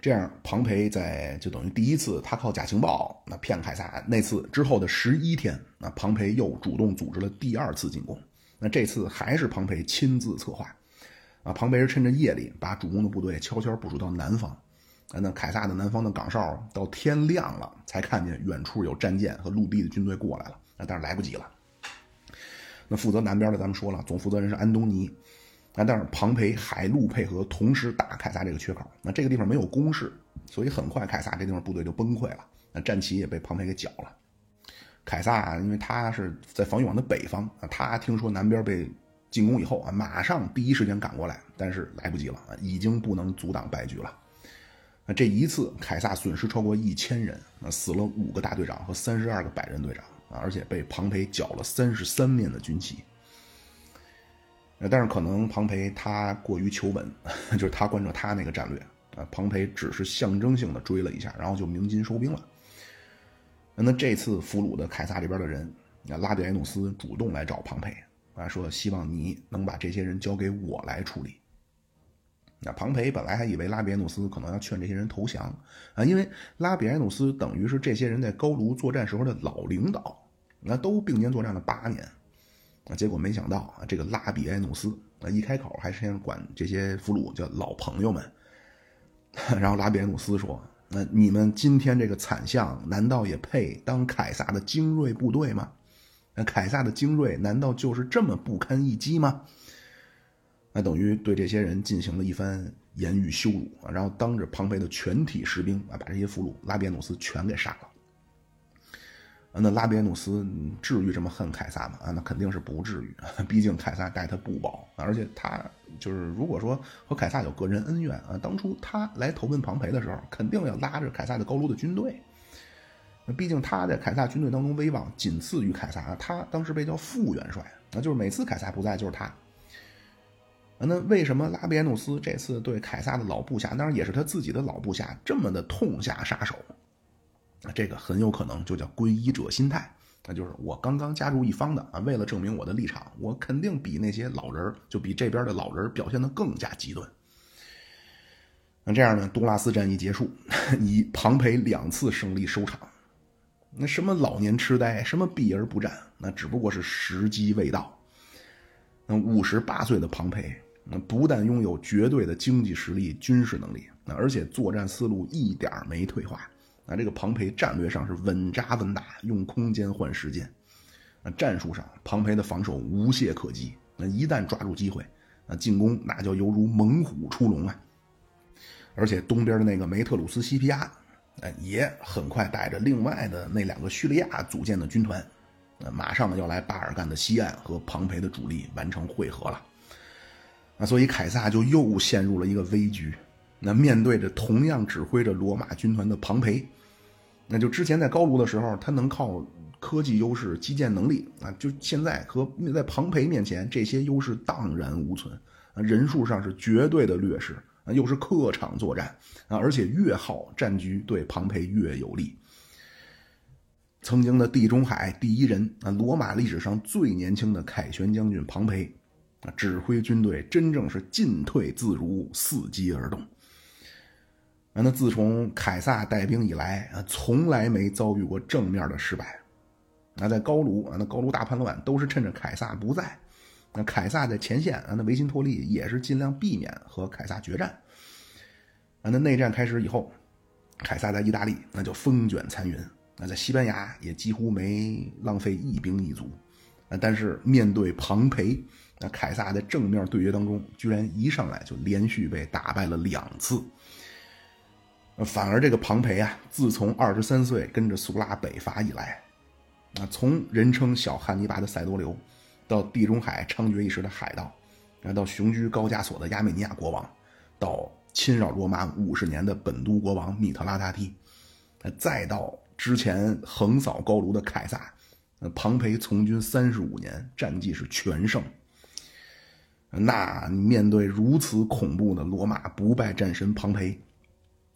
这样，庞培在就等于第一次他靠假情报那骗凯撒那次之后的十一天，那庞培又主动组织了第二次进攻，那这次还是庞培亲自策划。啊，庞培是趁着夜里把主攻的部队悄悄部署到南方，啊，那凯撒的南方的岗哨到天亮了才看见远处有战舰和陆地的军队过来了，啊，但是来不及了。那负责南边的咱们说了，总负责人是安东尼，啊，但是庞培海陆配合同时打凯撒这个缺口，那这个地方没有攻势，所以很快凯撒这地方部队就崩溃了，那战旗也被庞培给缴了。凯撒因为他是在防御网的北方，他听说南边被。进攻以后啊，马上第一时间赶过来，但是来不及了，已经不能阻挡败局了。那这一次，凯撒损失超过一千人，那死了五个大队长和三十二个百人队长啊，而且被庞培缴了三十三面的军旗。但是可能庞培他过于求稳，就是他关注他那个战略啊，庞培只是象征性的追了一下，然后就鸣金收兵了。那这次俘虏的凯撒这边的人，那拉比埃努斯主动来找庞培。啊，说希望你能把这些人交给我来处理。那庞培本来还以为拉比埃努斯可能要劝这些人投降啊，因为拉比埃努斯等于是这些人在高卢作战时候的老领导，那都并肩作战了八年。啊，结果没想到啊，这个拉比埃努斯啊一开口还是先管这些俘虏叫老朋友们。然后拉比埃努斯说：“那你们今天这个惨象，难道也配当凯撒的精锐部队吗？”那凯撒的精锐难道就是这么不堪一击吗？那等于对这些人进行了一番言语羞辱啊，然后当着庞培的全体士兵啊，把这些俘虏拉比努斯全给杀了。那拉比努斯至于这么恨凯撒吗？啊，那肯定是不至于，毕竟凯撒待他不薄，而且他就是如果说和凯撒有个人恩怨啊，当初他来投奔庞培的时候，肯定要拉着凯撒的高卢的军队。那毕竟他在凯撒军队当中威望仅次于凯撒，他当时被叫副元帅，那就是每次凯撒不在就是他。那为什么拉比埃努斯这次对凯撒的老部下，当然也是他自己的老部下，这么的痛下杀手？这个很有可能就叫皈依者心态，那就是我刚刚加入一方的啊，为了证明我的立场，我肯定比那些老人，就比这边的老人表现的更加极端。那这样呢，多拉斯战役结束，以庞培两次胜利收场。那什么老年痴呆，什么避而不战，那只不过是时机未到。那五十八岁的庞培，那不但拥有绝对的经济实力、军事能力，那而且作战思路一点没退化。那这个庞培战略上是稳扎稳打，用空间换时间。那战术上，庞培的防守无懈可击。那一旦抓住机会，那进攻那就犹如猛虎出笼啊！而且东边的那个梅特鲁斯西皮亚。哎，也很快带着另外的那两个叙利亚组建的军团，呃，马上要来巴尔干的西岸和庞培的主力完成会合了。那所以凯撒就又陷入了一个危局。那面对着同样指挥着罗马军团的庞培，那就之前在高卢的时候，他能靠科技优势、基建能力啊，就现在和在庞培面前，这些优势荡然无存，人数上是绝对的劣势，又是客场作战啊，而且越好战局对庞培越有利。曾经的地中海第一人啊，罗马历史上最年轻的凯旋将军庞培啊，指挥军队真正是进退自如，伺机而动。啊，那自从凯撒带兵以来啊，从来没遭遇过正面的失败。那在高卢啊，那高卢大叛乱都是趁着凯撒不在，那凯撒在前线啊，那维新托利也是尽量避免和凯撒决战。啊，那内战开始以后，凯撒在意大利那就风卷残云。那在西班牙也几乎没浪费一兵一卒，啊，但是面对庞培，那凯撒在正面对决当中，居然一上来就连续被打败了两次。反而这个庞培啊，自从二十三岁跟着苏拉北伐以来，啊，从人称小汉尼拔的塞多留，到地中海猖獗一时的海盗，啊，到雄居高加索的亚美尼亚国王，到侵扰罗马五十年的本都国王密特拉达梯，再到。之前横扫高卢的凯撒，呃，庞培从军三十五年，战绩是全胜。那面对如此恐怖的罗马不败战神庞培，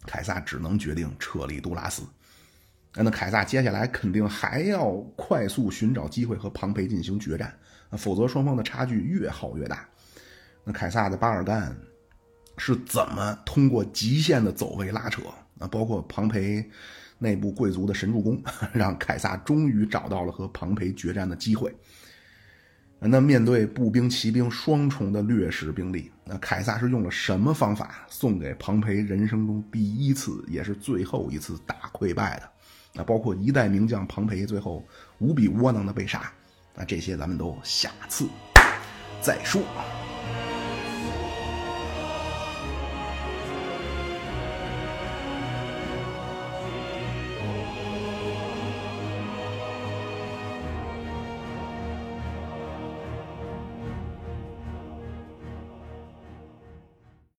凯撒只能决定撤离杜拉斯。那凯撒接下来肯定还要快速寻找机会和庞培进行决战，否则双方的差距越耗越大。那凯撒的巴尔干是怎么通过极限的走位拉扯？啊，包括庞培。内部贵族的神助攻，让凯撒终于找到了和庞培决战的机会。那面对步兵、骑兵双重的劣势兵力，那凯撒是用了什么方法送给庞培人生中第一次也是最后一次大溃败的？那包括一代名将庞培最后无比窝囊的被杀，那这些咱们都下次再说。